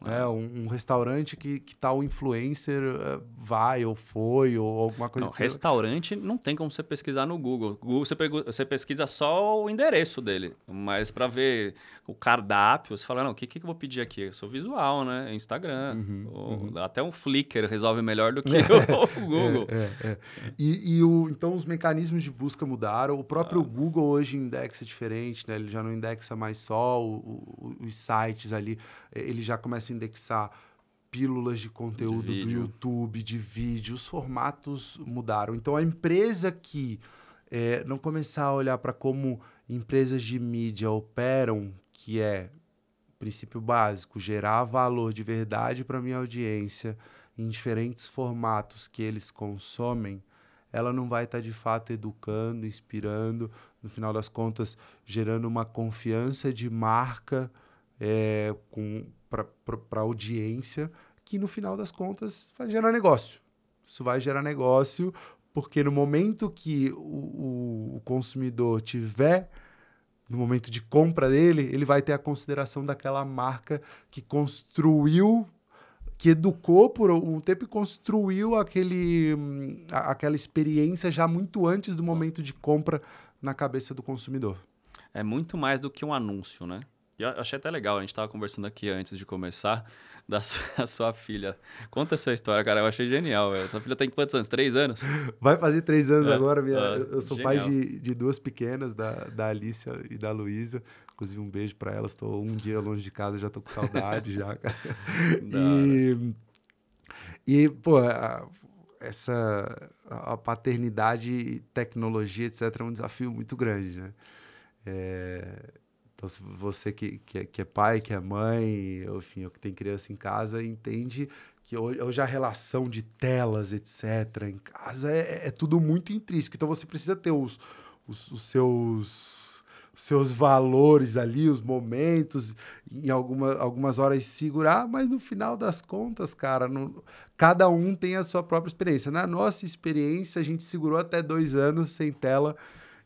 É, um, um, restaurante que, que tal influencer uh, vai ou foi ou alguma coisa não, assim. Restaurante não tem como você pesquisar no Google. Google você, você pesquisa só o endereço dele, mas para ver o cardápio, você fala, não, o que, que eu vou pedir aqui? Eu sou visual, né? Instagram. Uhum, uhum. Até um Flickr resolve melhor do que o Google. É, é, é. E, e o, então os mecanismos de busca mudaram. O próprio ah. Google hoje indexa diferente, né? Ele já não indexa mais só o, o, os sites ali, ele já começa a indexar pílulas de conteúdo de do YouTube, de vídeo, os formatos mudaram. Então a empresa que é, não começar a olhar para como empresas de mídia operam, que é princípio básico, gerar valor de verdade para minha audiência em diferentes formatos que eles consomem, ela não vai estar tá, de fato educando, inspirando, no final das contas, gerando uma confiança de marca é, para a audiência, que no final das contas vai gerar negócio. Isso vai gerar negócio, porque no momento que o, o, o consumidor tiver no momento de compra dele, ele vai ter a consideração daquela marca que construiu, que educou por um tempo e construiu aquele, aquela experiência já muito antes do momento de compra na cabeça do consumidor. É muito mais do que um anúncio, né? E eu achei até legal, a gente estava conversando aqui antes de começar, da sua, sua, filha. Conta essa história, cara, eu achei genial. Véio. Sua filha tem quantos anos? Três anos? Vai fazer três anos é, agora. Minha, é, eu sou genial. pai de, de duas pequenas, da, da Alicia e da Luísa. Inclusive, um beijo para elas. Estou um dia longe de casa, já estou com saudade já, cara. e, e, pô, a, essa a paternidade, tecnologia, etc., é um desafio muito grande, né? É, então, se você que, que, é, que é pai, que é mãe, enfim, ou que tem criança em casa, entende que hoje a relação de telas, etc., em casa é, é tudo muito intrínseco. Então, você precisa ter os, os, os seus seus valores ali, os momentos, em alguma, algumas horas segurar, mas no final das contas, cara, cada um tem a sua própria experiência. Na nossa experiência, a gente segurou até dois anos sem tela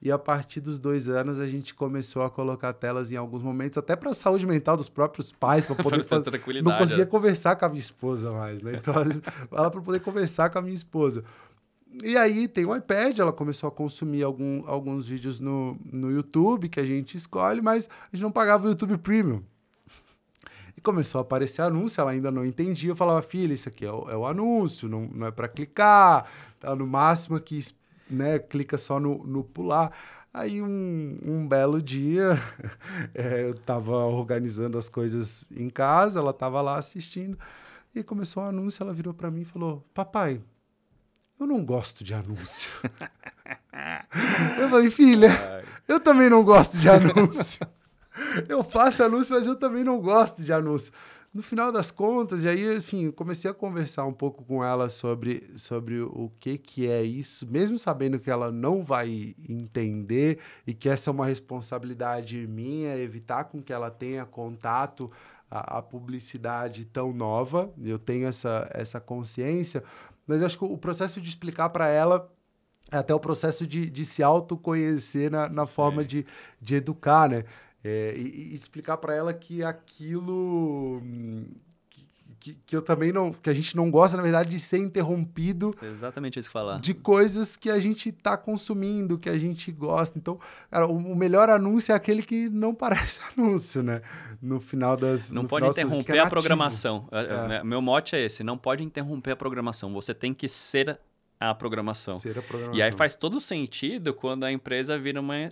e a partir dos dois anos a gente começou a colocar telas em alguns momentos, até para a saúde mental dos próprios pais, para poder fazer. Não conseguia né? conversar com a minha esposa mais, né? Então, ela para poder conversar com a minha esposa. E aí tem o iPad, ela começou a consumir algum, alguns vídeos no, no YouTube que a gente escolhe, mas a gente não pagava o YouTube Premium. E começou a aparecer anúncio, ela ainda não entendia. Eu falava, filha, isso aqui é o, é o anúncio, não, não é para clicar. Tá, no máximo aqui né, clica só no, no pular. Aí um, um belo dia, é, eu estava organizando as coisas em casa, ela estava lá assistindo, e começou o um anúncio, ela virou para mim e falou, papai, eu não gosto de anúncio. eu falei, filha, eu também não gosto de anúncio. eu faço anúncio, mas eu também não gosto de anúncio no final das contas, e aí, enfim, comecei a conversar um pouco com ela sobre, sobre o que, que é isso, mesmo sabendo que ela não vai entender e que essa é uma responsabilidade minha, evitar com que ela tenha contato a, a publicidade tão nova, eu tenho essa, essa consciência, mas acho que o processo de explicar para ela é até o processo de, de se autoconhecer na, na forma de, de educar, né? É, e, e, explicar para ela que aquilo que, que, eu também não que a gente não gosta na verdade de ser interrompido exatamente isso que falar de coisas que a gente está consumindo que a gente gosta então cara, o, o, melhor anúncio é aquele que não parece anúncio né no final das não pode interromper é a programação é. é. meu mote é esse não pode interromper a programação você tem que ser a programação. Ser a programação. E aí faz todo sentido quando a empresa vira uma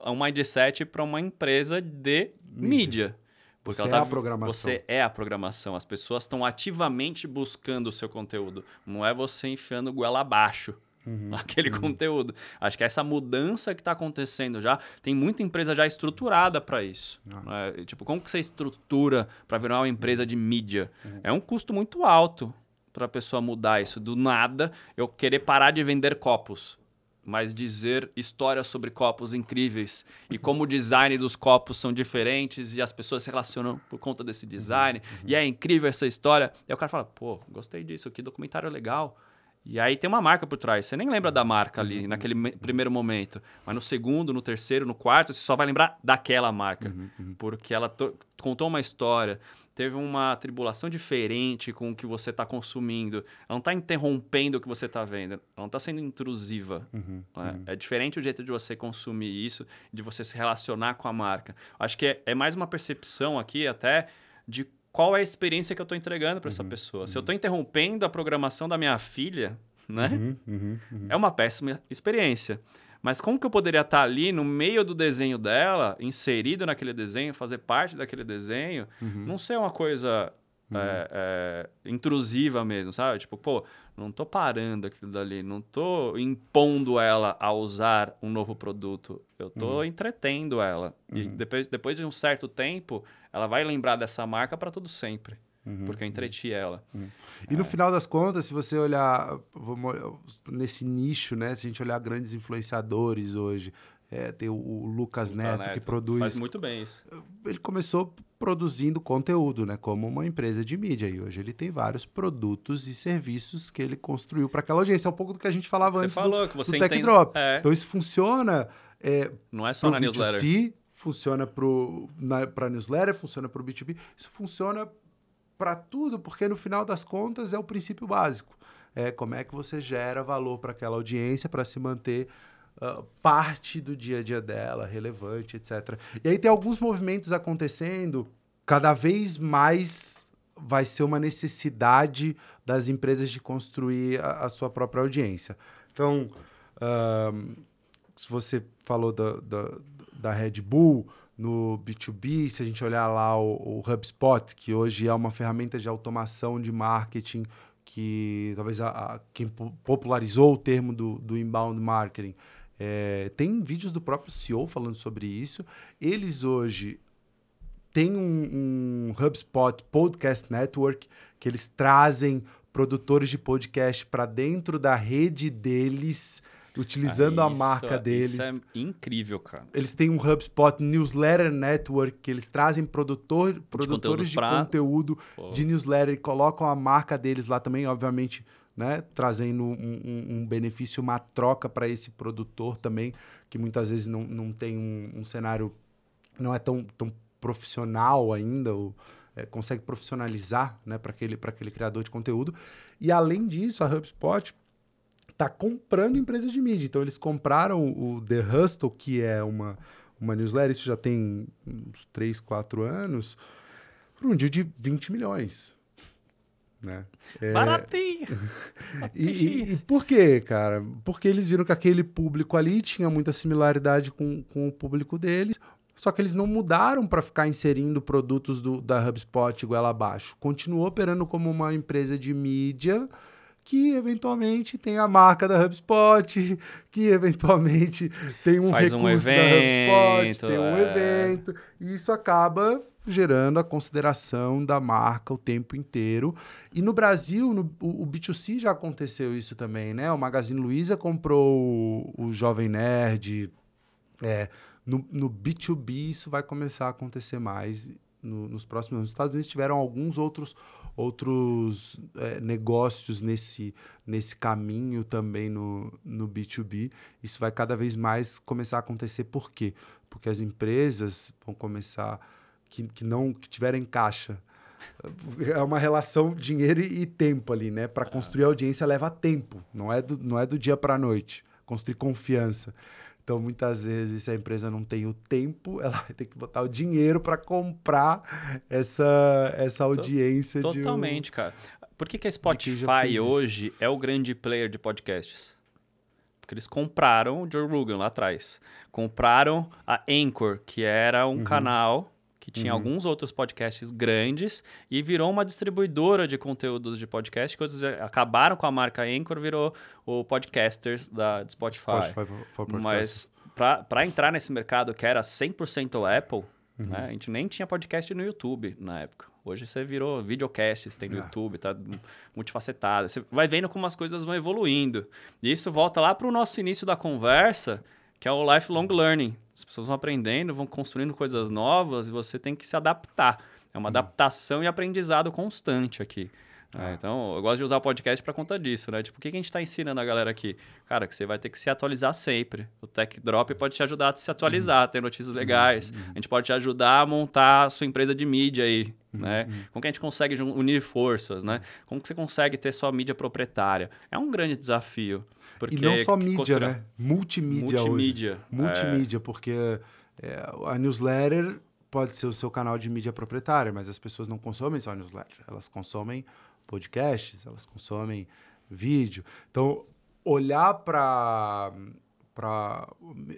um mindset para uma empresa de mídia. mídia. Porque você é tá, a programação. Você é a programação. As pessoas estão ativamente buscando o seu conteúdo. Não é você enfiando goela abaixo uhum, aquele uhum. conteúdo. Acho que essa mudança que está acontecendo já, tem muita empresa já estruturada para isso. Ah. É, tipo, como que você estrutura para virar uma empresa de mídia? Uhum. É um custo muito alto para a pessoa mudar isso. Do nada, eu querer parar de vender copos mas dizer histórias sobre copos incríveis e como o design dos copos são diferentes e as pessoas se relacionam por conta desse design. Uhum, uhum. E é incrível essa história. E aí o cara fala, pô, gostei disso, que documentário legal. E aí tem uma marca por trás. Você nem lembra da marca ali naquele me- primeiro momento. Mas no segundo, no terceiro, no quarto, você só vai lembrar daquela marca. Porque ela to- contou uma história, teve uma tribulação diferente com o que você está consumindo. Ela não está interrompendo o que você está vendo. Ela não está sendo intrusiva. né? É diferente o jeito de você consumir isso, de você se relacionar com a marca. Acho que é, é mais uma percepção aqui até de qual é a experiência que eu estou entregando para essa pessoa. Se eu estou interrompendo a programação da minha filha, né? É uma péssima experiência. Mas como que eu poderia estar ali no meio do desenho dela, inserido naquele desenho, fazer parte daquele desenho, não ser uma coisa é, é, intrusiva mesmo, sabe? Tipo, pô, não tô parando aquilo dali, não tô impondo ela a usar um novo produto, eu tô entretendo ela. E depois, depois de um certo tempo, ela vai lembrar dessa marca para todo sempre, porque eu entreti ela. E no final das contas, se você olhar vamos nesse nicho, né? Se a gente olhar grandes influenciadores hoje, é, tem o, o Lucas Neto, que produz. Faz muito bem isso. Ele começou produzindo conteúdo, né? Como uma empresa de mídia. E hoje ele tem vários produtos e serviços que ele construiu para aquela audiência. É um pouco do que a gente falava Você antes falou do, que você do Tech entende- Drop. É. Então isso funciona. É, Não é só na newsletter. B2C, funciona para newsletter, funciona para o B2B. Isso funciona para tudo, porque no final das contas é o princípio básico. É como é que você gera valor para aquela audiência para se manter ah, parte do dia a dia dela, relevante, etc. E aí tem alguns movimentos acontecendo, cada vez mais vai ser uma necessidade das empresas de construir a, a sua própria audiência. Então, ahn, se você falou da, da, da Red Bull, no B2B, se a gente olhar lá o, o HubSpot, que hoje é uma ferramenta de automação de marketing, que talvez a, a- quem po- popularizou o termo do, do inbound marketing. É, tem vídeos do próprio CEO falando sobre isso. Eles hoje têm um, um HubSpot Podcast Network que eles trazem produtores de podcast para dentro da rede deles, utilizando Ah, a isso- marca deles. Isso é incrível, cara. Eles têm um HubSpot Newsletter Network, que eles trazem produtor, produtores conteúdos de pra- conteúdo Pô. de newsletter e colocam a marca deles lá também, obviamente, né? Trazendo um, um- um benefício, uma troca para esse produtor também, que muitas vezes não, não tem um, um cenário, não é tão, tão profissional ainda, ou, é, consegue profissionalizar né, para aquele, pra aquele criador de conteúdo. E além disso, a HubSpot está comprando empresas de mídia. Então, eles compraram o The Hustle, que é uma, uma newsletter, isso já tem uns 3, 4 anos, por um dia de 20 milhões. Né? É, Baratinho! e, e- e por quê, cara? Porque eles viram que aquele público ali tinha muita similaridade com, com o público deles, só que eles não mudaram para ficar inserindo produtos do, da HubSpot igual abaixo. Continuou operando como uma empresa de mídia que eventualmente tem a marca da HubSpot, que eventualmente tem um Faz um recurso da evento, HubSpot, tem um é. evento, e isso acaba gerando a consideração da marca o tempo inteiro. E no Brasil, no, o, o B2C já aconteceu isso também, né? O Magazine Luiza comprou o, o Jovem Nerd. É, no, no B2B isso vai começar a acontecer mais no- nos próximos anos. Os Estados Unidos tiveram alguns outros, outros é, negócios nesse, nesse caminho também no, no B2B. Isso vai cada vez mais começar a acontecer. Por quê? Porque as empresas vão começar que, que não que tiverem caixa. É uma relação dinheiro e tempo ali, né? Para construir audiência leva tempo, não é do, não é do dia para a noite. Construir confiança. Então, muitas vezes, se a empresa não tem o tempo, ela vai ter que botar o dinheiro para comprar essa, essa audiência de um- Totalmente, cara. Por que, que a Spotify isso. hoje é o grande player de podcasts? Porque eles compraram o Joe Rogan lá atrás. Compraram a Anchor, que era Uhum. um canal que tinha alguns outros podcasts grandes e virou uma distribuidora de conteúdos de podcast. eles acabaram com a marca Anchor, virou o Podcasters da Spotify. Spotify for- for. Mas para entrar nesse mercado que era 100% Apple, Uhum. né, a gente nem tinha podcast no YouTube na época. Hoje você virou videocasts, tem no É. YouTube, tá multifacetado. Você vai vendo como as coisas vão evoluindo. E isso volta lá para o nosso início da conversa, que é o lifelong learning. As pessoas vão aprendendo, vão construindo coisas novas e você tem que se adaptar. É Uhum. uma adaptação e aprendizado constante aqui. É, então, eu gosto de usar o podcast para conta disso, né? Tipo, o que, que a gente está ensinando a galera aqui? Cara, que você vai ter que se atualizar sempre. O Tech Drop pode te ajudar a se atualizar, ter notícias legais. A gente pode te ajudar a montar a sua empresa de mídia aí, né? Como que a gente consegue unir forças, né? Como que você consegue ter sua mídia proprietária? É um grande desafio. Porque E não só mídia, né? Multimídia, Multimídia. hoje. Multimídia, porque é, a newsletter pode ser o seu canal de mídia proprietária, mas as pessoas não consomem só newsletter. Elas consomem podcasts, elas consomem vídeo. Então, olhar para para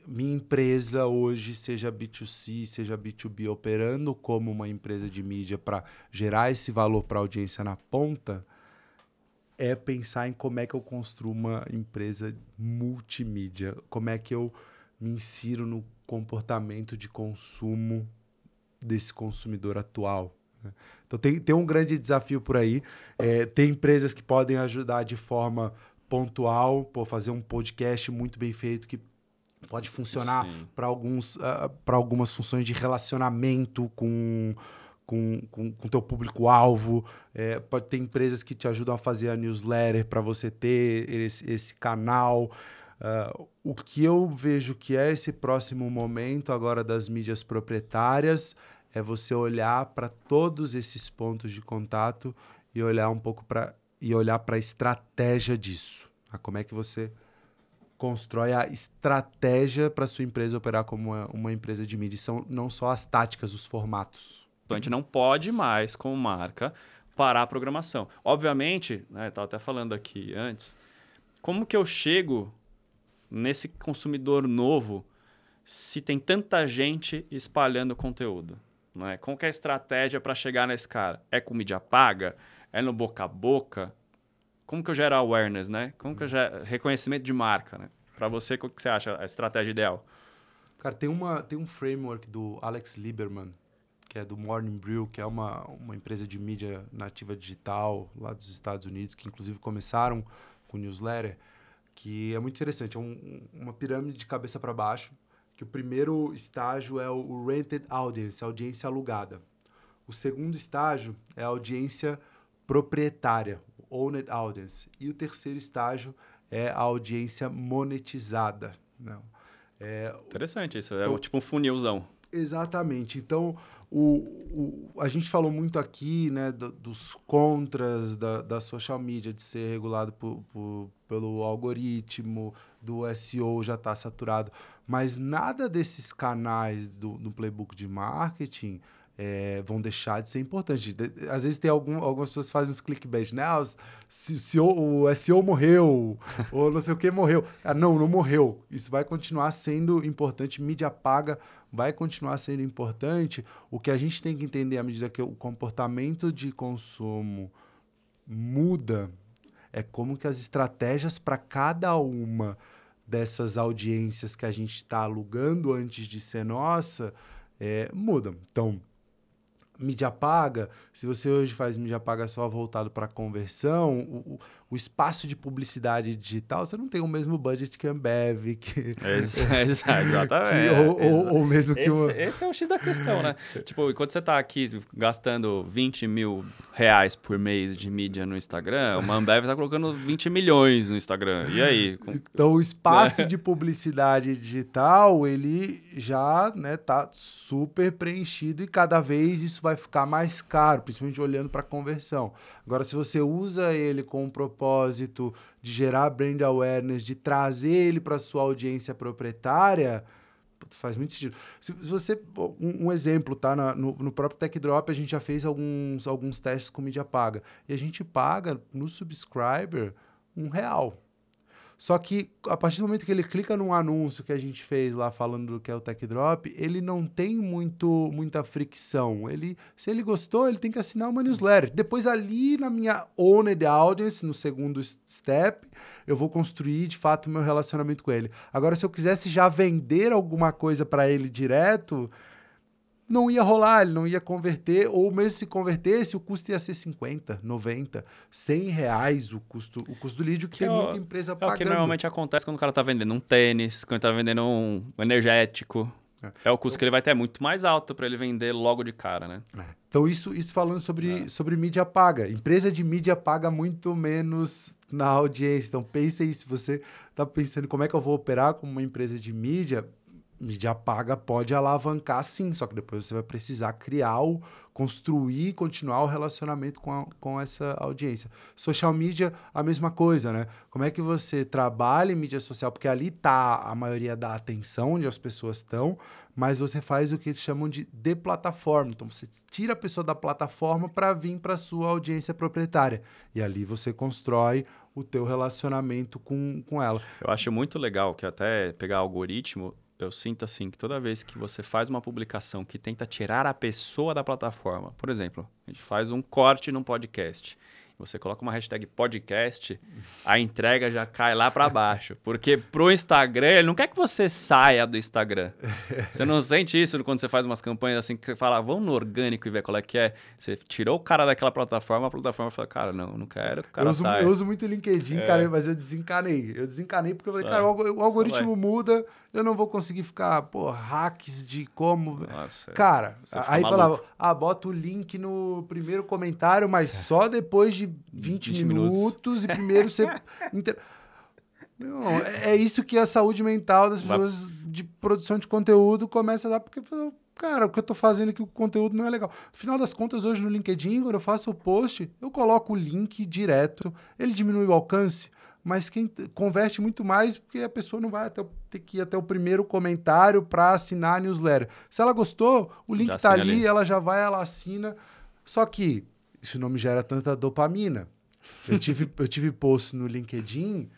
minha empresa hoje, seja B2C, seja B2B, operando como uma empresa de mídia para gerar esse valor para a audiência na ponta, é pensar em como é que eu construo uma empresa multimídia, como é que eu me insiro no comportamento de consumo desse consumidor atual. né? Então tem, tem um grande desafio por aí. É, tem empresas que podem ajudar de forma pontual, pô, fazer um podcast muito bem feito que pode funcionar para alguns para algumas funções de relacionamento com com com com teu público alvo É, pode ter empresas que te ajudam a fazer a newsletter para você ter esse, esse canal Ah, o que eu vejo que é esse próximo momento agora das mídias proprietárias é você olhar para todos esses pontos de contato e olhar um pouco para e olhar para a estratégia disso. tá? Como é que você constrói a estratégia para sua empresa operar como uma, uma empresa de mídia. São não só as táticas, os formatos. Então a gente não pode mais, como marca, parar a programação. Obviamente, né, estava até falando aqui antes, como que eu chego nesse consumidor novo se tem tanta gente espalhando conteúdo? Né? Como que é a estratégia para chegar nesse cara? É com mídia paga? É no boca a boca? Como que eu gero awareness, né? Como que eu gero reconhecimento de marca, né? Para você, o que você acha a estratégia ideal? Cara, tem, uma, tem um framework do Alex Lieberman, que é do Morning Brew, que é uma, uma empresa de mídia nativa digital lá dos Estados Unidos, que inclusive começaram com newsletter, que é muito interessante. É um- uma pirâmide de cabeça para baixo, que o primeiro estágio é o rented audience, a audiência alugada. O segundo estágio é a audiência proprietária, owned audience. E o terceiro estágio é a audiência monetizada. Né? É, Interessante isso. É Então- tipo um funilzão. Exatamente. Então, o, o- a gente falou muito aqui né, do- dos contras da, da social media, de ser regulado por- por- pelo algoritmo, do SEO já está saturado. Mas nada desses canais do, do playbook de marketing é, vão deixar de ser importante. De- às vezes tem algum, algumas pessoas que fazem uns clickbait, né? Ah, o, o SEO morreu, ou não sei o que morreu. Ah, não, não morreu. Isso vai continuar sendo importante. Mídia paga vai continuar sendo importante. O que a gente tem que entender à medida que o comportamento de consumo muda é como que as estratégias para cada uma dessas audiências que a gente está alugando antes de ser nossa é, mudam. Então, mídia paga, se você hoje faz mídia paga só voltado para conversão, o, o- espaço de publicidade digital, você não tem o mesmo budget que a Ambev, que, Ex- ex- que- Exatamente. ou, ou- ou mesmo que Esse, uma... esse é o X da questão, né? tipo, enquanto você tá aqui gastando 20 mil reais por mês de mídia no Instagram, o Ambev tá colocando 20 milhões no Instagram. E aí? Com- Então, o espaço de publicidade digital, ele já né, tá super preenchido e cada vez isso vai ficar mais caro, principalmente olhando para a conversão. Agora, se você usa ele com o propósito de gerar brand awareness, de trazer ele para sua audiência proprietária, faz muito sentido. Se, se você, um, um exemplo, tá? Na- no, no próprio Tech Drop, a gente já fez alguns, alguns testes com mídia paga. E a gente paga no subscriber um real. Só que a partir do momento que ele clica num anúncio que a gente fez lá falando do que é o Tech Drop, ele não tem muito, muita fricção. Ele, se ele gostou, ele tem que assinar uma newsletter. Depois ali na minha owned audience, no segundo step, eu vou construir de fato o meu relacionamento com ele. Agora, se eu quisesse já vender alguma coisa para ele direto, não ia rolar, ele não ia converter, ou mesmo se convertesse, o custo ia ser 50, 90, 100 reais o custo, o custo do lead, que, Que tem é o- muita empresa É o pagando. que normalmente acontece quando o cara tá vendendo um tênis, quando tá vendendo um energético. É, é o custo que ele vai ter é muito mais alto para ele vender logo de cara, né? É. Então, isso, isso falando sobre, é. sobre mídia paga. Empresa de mídia paga muito menos na audiência. Então, pense aí, se você está pensando como é que eu vou operar como uma empresa de mídia, mídia paga pode alavancar sim, só que depois você vai precisar criar, o, construir, continuar o relacionamento com, a, com essa audiência. Social media, a mesma coisa, né? Como é que você trabalha em mídia social? Porque ali está a maioria da atenção, onde as pessoas estão, mas você faz o que eles chamam de plataforma. Então você tira a pessoa da plataforma para vir para sua audiência proprietária. E ali você constrói o teu relacionamento com, com ela. Eu acho muito legal que até pegar algoritmo eu sinto assim que toda vez que você faz uma publicação que tenta tirar a pessoa da plataforma, por exemplo, a gente faz um corte num podcast você coloca uma hashtag podcast, a entrega já cai lá para baixo. Porque pro Instagram, ele não quer que você saia do Instagram. Você não sente isso quando você faz umas campanhas assim que fala, vamos no orgânico e ver qual é que é. Você tirou o cara daquela plataforma, a plataforma fala, cara, não, não quero que o cara eu uso, saia. Eu uso muito o LinkedIn, é. cara, mas eu desencanei. Eu desencanei porque eu falei, cara, o algoritmo muda, eu não vou conseguir ficar, pô, hacks de como. Nossa, cara, aí maluco. falava, ah, bota o link no primeiro comentário, mas só depois de 20, 20 minutos, minutos, e primeiro você. Inter... Meu, é, é isso que a saúde mental das pessoas de produção de conteúdo começa a dar, porque, cara, o que eu tô fazendo aqui, o conteúdo não é legal. No final das contas, hoje no LinkedIn, quando eu faço o post, eu coloco o link direto, ele diminui o alcance, mas quem converte muito mais, porque a pessoa não vai até, ter que ir até o primeiro comentário para assinar a newsletter. Se ela gostou, o link já tá ali, ali, ela já vai, ela assina. Só que isso não me gera tanta dopamina. Eu tive, eu tive post no LinkedIn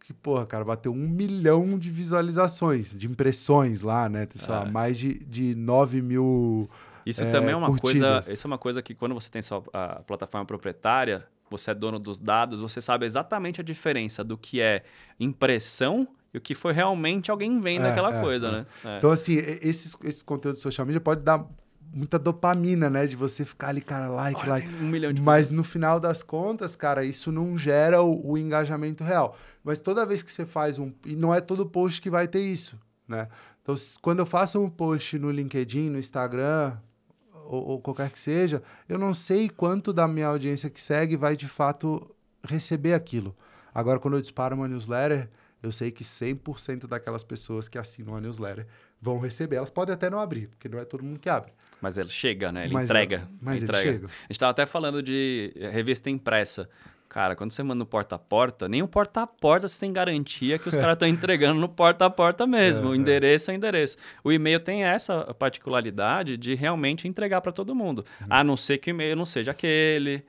que, porra, cara, bateu um milhão de visualizações, de impressões lá, né? Sei lá, é. mais de, de 9 mil. Isso é, também é uma curtidas. coisa. Isso é uma coisa que quando você tem sua a plataforma proprietária, você é dono dos dados, você sabe exatamente a diferença do que é impressão e o que foi realmente alguém vendo é, aquela é, coisa, é. né? É. Então, assim, esses, esses conteúdos de social media pode dar muita dopamina, né? De você ficar ali, cara, like, Olha, like. Um milhão de Mas no final das contas, cara, isso não gera o, o, engajamento real. Mas toda vez que você faz um. E não é todo post que vai ter isso, né? Então, quando eu faço um post no LinkedIn, no Instagram, ou, ou qualquer que seja, eu não sei quanto da minha audiência que segue vai de fato receber aquilo. Agora, quando eu disparo uma newsletter, eu sei que 100% daquelas pessoas que assinam a newsletter vão receber. Elas podem até não abrir, porque não é todo mundo que abre. Mas ele chega, né? Ele mas, entrega. Mas ele, entrega. chega. A gente estava até falando de revista impressa. Cara, quando você manda no porta a porta, nem o porta a porta você tem garantia que os caras estão entregando no porta a porta mesmo. É, o é. endereço é. é endereço. O e-mail tem essa particularidade de realmente entregar para todo mundo. Uhum. A não ser que o e-mail não seja aquele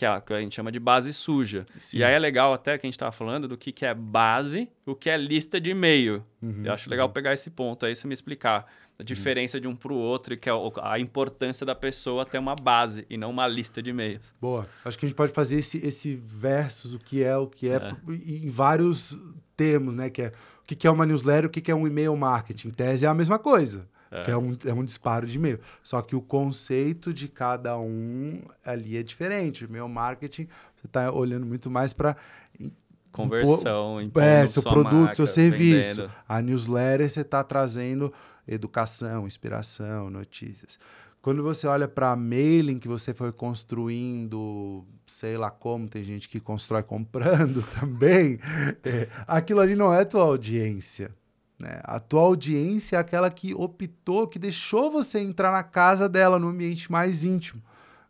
que a, que a gente chama de base suja. Sim. E aí é legal até que a gente estava falando do que, que é base, o que é lista de e-mail. Uhum, Eu acho legal uhum. pegar esse ponto aí, você me explicar a diferença uhum. de um para o outro e que é a importância da pessoa ter uma base e não uma lista de e-mails. Boa. Acho que a gente pode fazer esse, esse versus, o que é, o que é, é. em vários termos, né? Que é o que é uma newsletter, o que é um e-mail marketing. Em tese é a mesma coisa. É. Que é um, é um disparo de e-mail. Só que o conceito de cada um ali é diferente. O e-mail marketing, você está olhando muito mais para conversão, é, seu produto, marca, seu serviço. Vendendo. A newsletter você está trazendo educação, inspiração, notícias. Quando você olha para mailing que você foi construindo, sei lá como, tem gente que constrói comprando também, é, aquilo ali não é tua audiência. Né? A tua audiência é aquela que optou, que deixou você entrar na casa dela, no ambiente mais íntimo.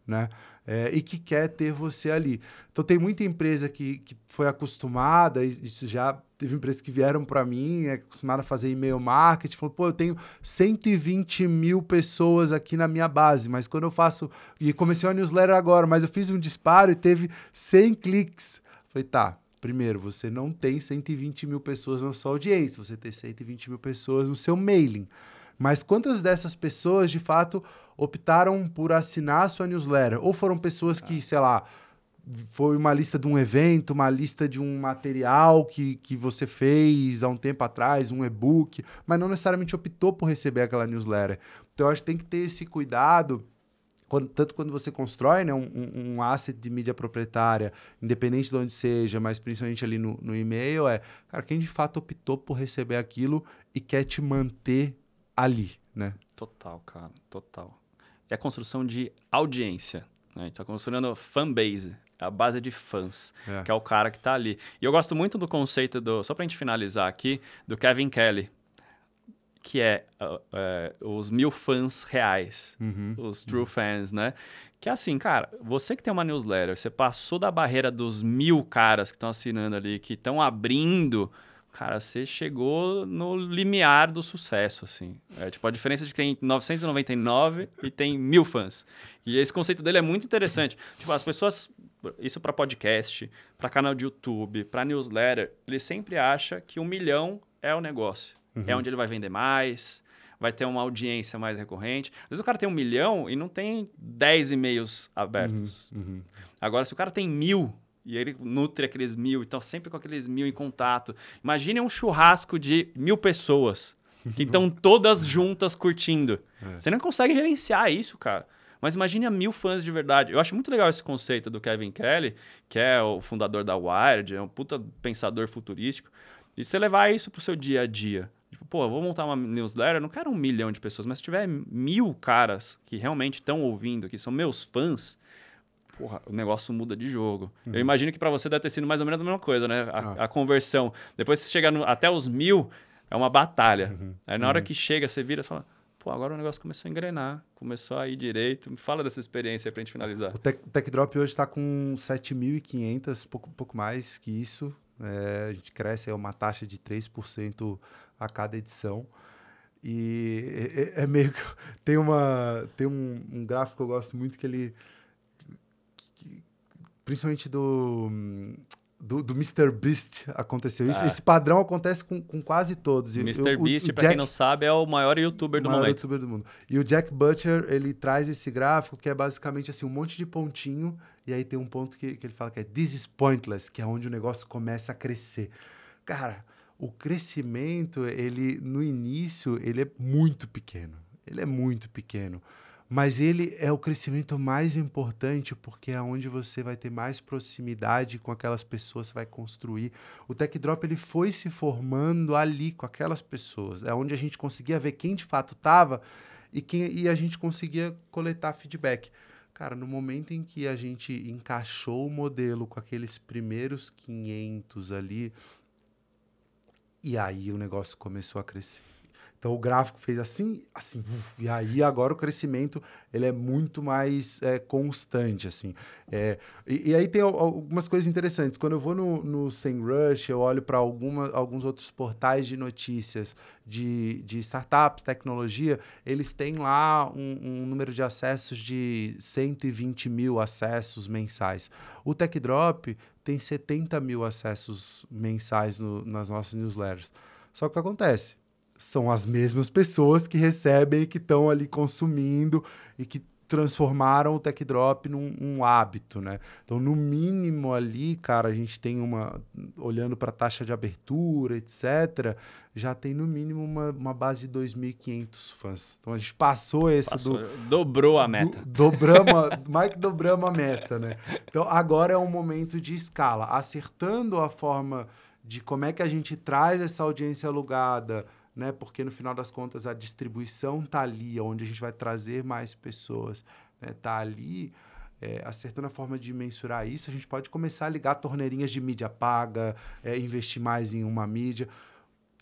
Né? É, e que quer ter você ali. Então, tem muita empresa que, que foi acostumada, isso já teve empresas que vieram para mim, é acostumada a fazer e-mail marketing, falou, pô, eu tenho 120 mil pessoas aqui na minha base, mas quando eu faço, e comecei uma newsletter agora, mas eu fiz um disparo e teve 100 cliques. Falei, tá, Primeiro, você não tem 120 mil pessoas na sua audiência, você tem 120 mil pessoas no seu mailing. Mas quantas dessas pessoas, de fato, optaram por assinar a sua newsletter? Ou foram pessoas que, ah. sei lá, foi uma lista de um evento, uma lista de um material que, que você fez há um tempo atrás, um e-book, mas não necessariamente optou por receber aquela newsletter. Então, eu acho que tem que ter esse cuidado quando, tanto quando você constrói né, um, um, asset de mídia proprietária, independente de onde seja, mas principalmente ali no, no e-mail, é, cara, quem de fato optou por receber aquilo e quer te manter ali, né? Total, cara, total. É a construção de audiência. Né? A gente tá construindo fanbase, a base de fãs, É. que é o cara que tá ali. E eu gosto muito do conceito do, só pra gente finalizar aqui, do Kevin Kelly, que é, uh, é, os mil fãs reais, Uhum. os true fans, né? Que é assim, cara, você que tem uma newsletter, você passou da barreira dos mil caras que estão assinando ali, que estão abrindo, cara, você chegou no limiar do sucesso, assim. É tipo a diferença de que tem 999 e tem mil fãs. E esse conceito dele é muito interessante. Tipo, as pessoas, isso para podcast, para canal de YouTube, para newsletter, ele sempre acha que um milhão é o negócio. É onde ele vai vender mais, vai ter uma audiência mais recorrente. Às vezes o cara tem um milhão e não tem 10 e-mails abertos. Uhum. Agora, se o cara tem mil e ele nutre aqueles mil, então sempre com aqueles mil em contato. Imagine um churrasco de mil pessoas que estão todas juntas curtindo. Você não consegue gerenciar isso, cara. Mas imagine a mil fãs de verdade. Eu acho muito legal esse conceito do Kevin Kelly, que é o fundador da Wired, é um puta pensador futurístico. E você levar isso pro seu dia a dia. Tipo, pô, eu vou montar uma newsletter, eu não quero um milhão de pessoas, mas se tiver mil caras que realmente estão ouvindo, que são meus fãs, porra, o negócio muda de jogo. Eu imagino que para você deve ter sido mais ou menos a mesma coisa, né? A, Ah. a conversão. Depois você chega no- até os mil, é uma batalha. Aí na hora que chega, você vira e fala, pô, agora o negócio começou a engrenar, começou a ir direito. Me fala dessa experiência aí pra gente finalizar. O Tech, Tech Drop hoje está com 7.500, pouco, pouco mais que isso. É, a gente cresce é uma taxa de 3% a cada edição. E é, é- é meio que. Tem, uma, tem um, um gráfico que eu gosto muito que ele. que- principalmente do. Do, do Mr. Beast aconteceu isso. Tá. Esse padrão acontece com, com quase todos. E Mr. o- Beast, o pra quem não sabe, é o maior youtuber do maior momento. youtuber do mundo. E o Jack Butcher, ele traz esse gráfico que é basicamente assim, um monte de pontinho, e aí tem um ponto que, que ele fala que é this is pointless, que é onde o negócio começa a crescer. Cara, o crescimento, ele no início, ele é muito pequeno. Ele é muito pequeno. Mas ele é o crescimento mais importante porque é onde você vai ter mais proximidade com aquelas pessoas, você vai construir. O Tech Drop ele foi se formando ali com aquelas pessoas. É onde a gente conseguia ver quem de fato estava e, quem, e a gente conseguia coletar feedback. Cara, no momento em que a gente encaixou o modelo com aqueles primeiros 500 ali, e aí o negócio começou a crescer. Então o gráfico fez assim, assim, e aí agora o crescimento ele é muito mais é, constante, assim. É, e, e aí tem al- algumas coisas interessantes. Quando eu vou no, no SEMrush, eu olho para alguns outros portais de notícias de, de startups, tecnologia, eles têm lá um, um número de acessos de 120 mil acessos mensais. O TechDrop tem 70 mil acessos mensais no- nas nossas newsletters. Só que o que acontece? São as mesmas pessoas que recebem, que estão ali consumindo e que transformaram o Tech Drop num um hábito, né? Então, no mínimo ali, cara, a gente tem uma... Olhando para a taxa de abertura, etc., já tem no mínimo uma, uma base de 2.500 fãs. Então, a gente passou esse Passou, do... dobrou a meta. Do, dobramos, que dobramos a meta, né? Então, agora é um momento de escala. Acertando a forma de como é que a gente traz essa audiência alugada, né? Porque, no final das contas, a distribuição tá ali, onde a gente vai trazer mais pessoas, né? Tá ali... é, acertando a forma de mensurar isso, a gente pode começar a ligar torneirinhas de mídia paga, é, investir mais em uma mídia,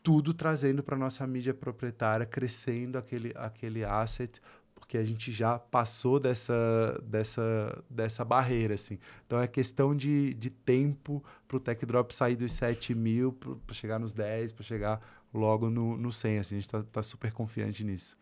tudo trazendo para nossa mídia proprietária, crescendo aquele, aquele asset, porque a gente já passou dessa, dessa, dessa barreira, assim. Então, é questão de, de tempo para o Tech Drop sair dos 7 mil, para chegar nos 10, para chegar logo no, no 100, assim. A gente está tá super confiante nisso.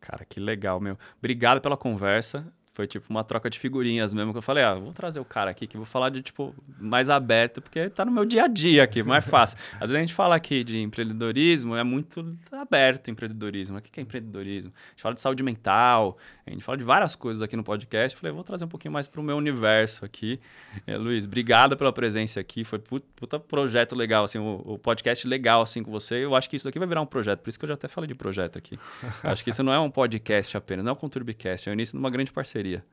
Cara, que legal, meu. Obrigado pela conversa. Foi tipo uma troca de figurinhas mesmo, que eu falei, ah, vou trazer o cara aqui que vou falar de tipo mais aberto, porque tá no meu dia a dia aqui, mais fácil. Às vezes a gente fala aqui de empreendedorismo, é muito aberto empreendedorismo. O que é empreendedorismo? A gente fala de saúde mental, a gente fala de várias coisas aqui no podcast. Eu falei, vou trazer um pouquinho mais pro meu universo aqui. É, Luiz, obrigado pela presença aqui. Foi put- puta projeto legal, assim, o, o podcast legal assim com você. Eu acho que isso daqui vai virar um projeto, por isso que eu já até falei de projeto aqui. acho que isso não é um podcast apenas, não é um Conturbicast, é o início de uma grande parceria. Seria.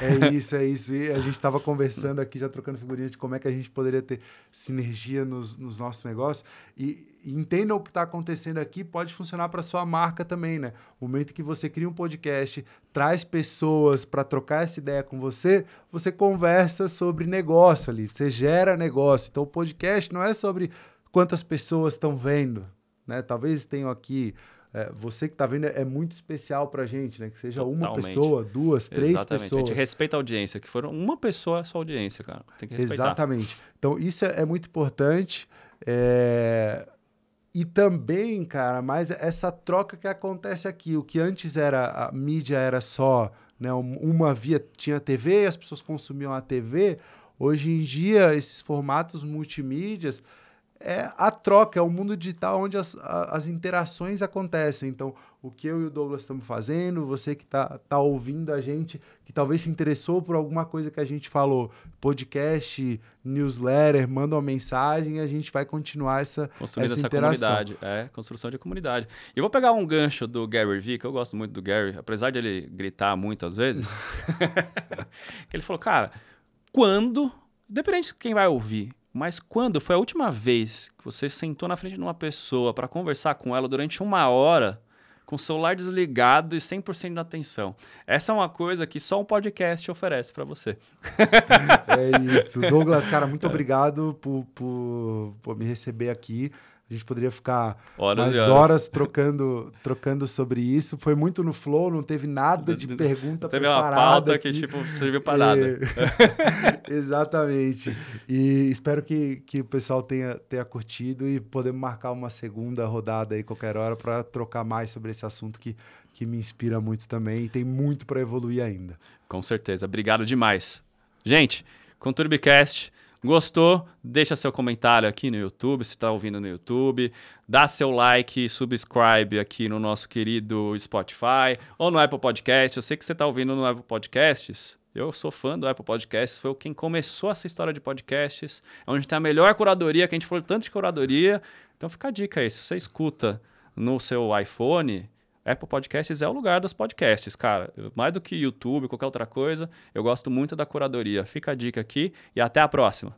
É isso, é isso. E a gente estava conversando aqui, já trocando figurinha de como é que a gente poderia ter sinergia nos, nos nossos negócios. E, e entendam o que está acontecendo aqui, pode funcionar para sua marca também, né? O momento que você cria um podcast, traz pessoas para trocar essa ideia com você, você conversa sobre negócio ali, você gera negócio. Então o podcast não é sobre quantas pessoas estão vendo, né? Talvez tenham aqui é, você que está vendo é muito especial para a gente, né? Que seja Totalmente. uma pessoa, duas, três Exatamente. pessoas. A gente respeita a audiência, que foram uma pessoa é sua audiência, cara. Tem que respeitar. Exatamente. Então, isso é, é muito importante. É... E também, cara, mas essa troca que acontece aqui, o que antes era a mídia era só, né, uma via tinha TV as pessoas consumiam a TV, hoje em dia esses formatos multimídias é a troca, é o mundo digital onde as, as interações acontecem. Então, o que eu e o Douglas estamos fazendo, você que está tá ouvindo a gente, que talvez se interessou por alguma coisa que a gente falou, podcast, newsletter, manda uma mensagem a gente vai continuar essa, Construindo essa, essa interação. comunidade. É, construção de comunidade. E eu vou pegar um gancho do Gary Vee, que eu gosto muito do Gary, apesar de ele gritar muitas vezes. que ele falou, cara, quando, dependente de quem vai ouvir, mas quando foi a última vez que você sentou na frente de uma pessoa para conversar com ela durante uma hora, com o celular desligado e 100% de atenção? Essa é uma coisa que só um podcast oferece para você. é isso. Douglas, cara, muito obrigado por, por, por me receber aqui. A gente poderia ficar horas mais horas. horas, trocando, trocando sobre isso. Foi muito no flow, não teve nada de pergunta Teve uma pauta aqui. que, tipo, serviu para nada. Exatamente. E espero que, que o pessoal tenha, tenha curtido e podemos marcar uma segunda rodada aí qualquer hora para trocar mais sobre esse assunto que, que me inspira muito também e tem muito para evoluir ainda. Com certeza. Obrigado demais. Gente, Conturbicast Gostou? Deixa seu comentário aqui no YouTube, se está ouvindo no YouTube. Dá seu like, subscribe aqui no nosso querido Spotify ou no Apple Podcast. Eu sei que você está ouvindo no Apple Podcasts. Eu sou fã do Apple Podcasts, foi quem começou essa história de podcasts, é onde tem a melhor curadoria, que a gente falou tanto de curadoria. Então fica a dica aí, se você escuta no seu iPhone, Apple Podcasts é o lugar dos podcasts, cara. Mais do que YouTube, qualquer outra coisa, eu gosto muito da curadoria. Fica a dica aqui e até a próxima.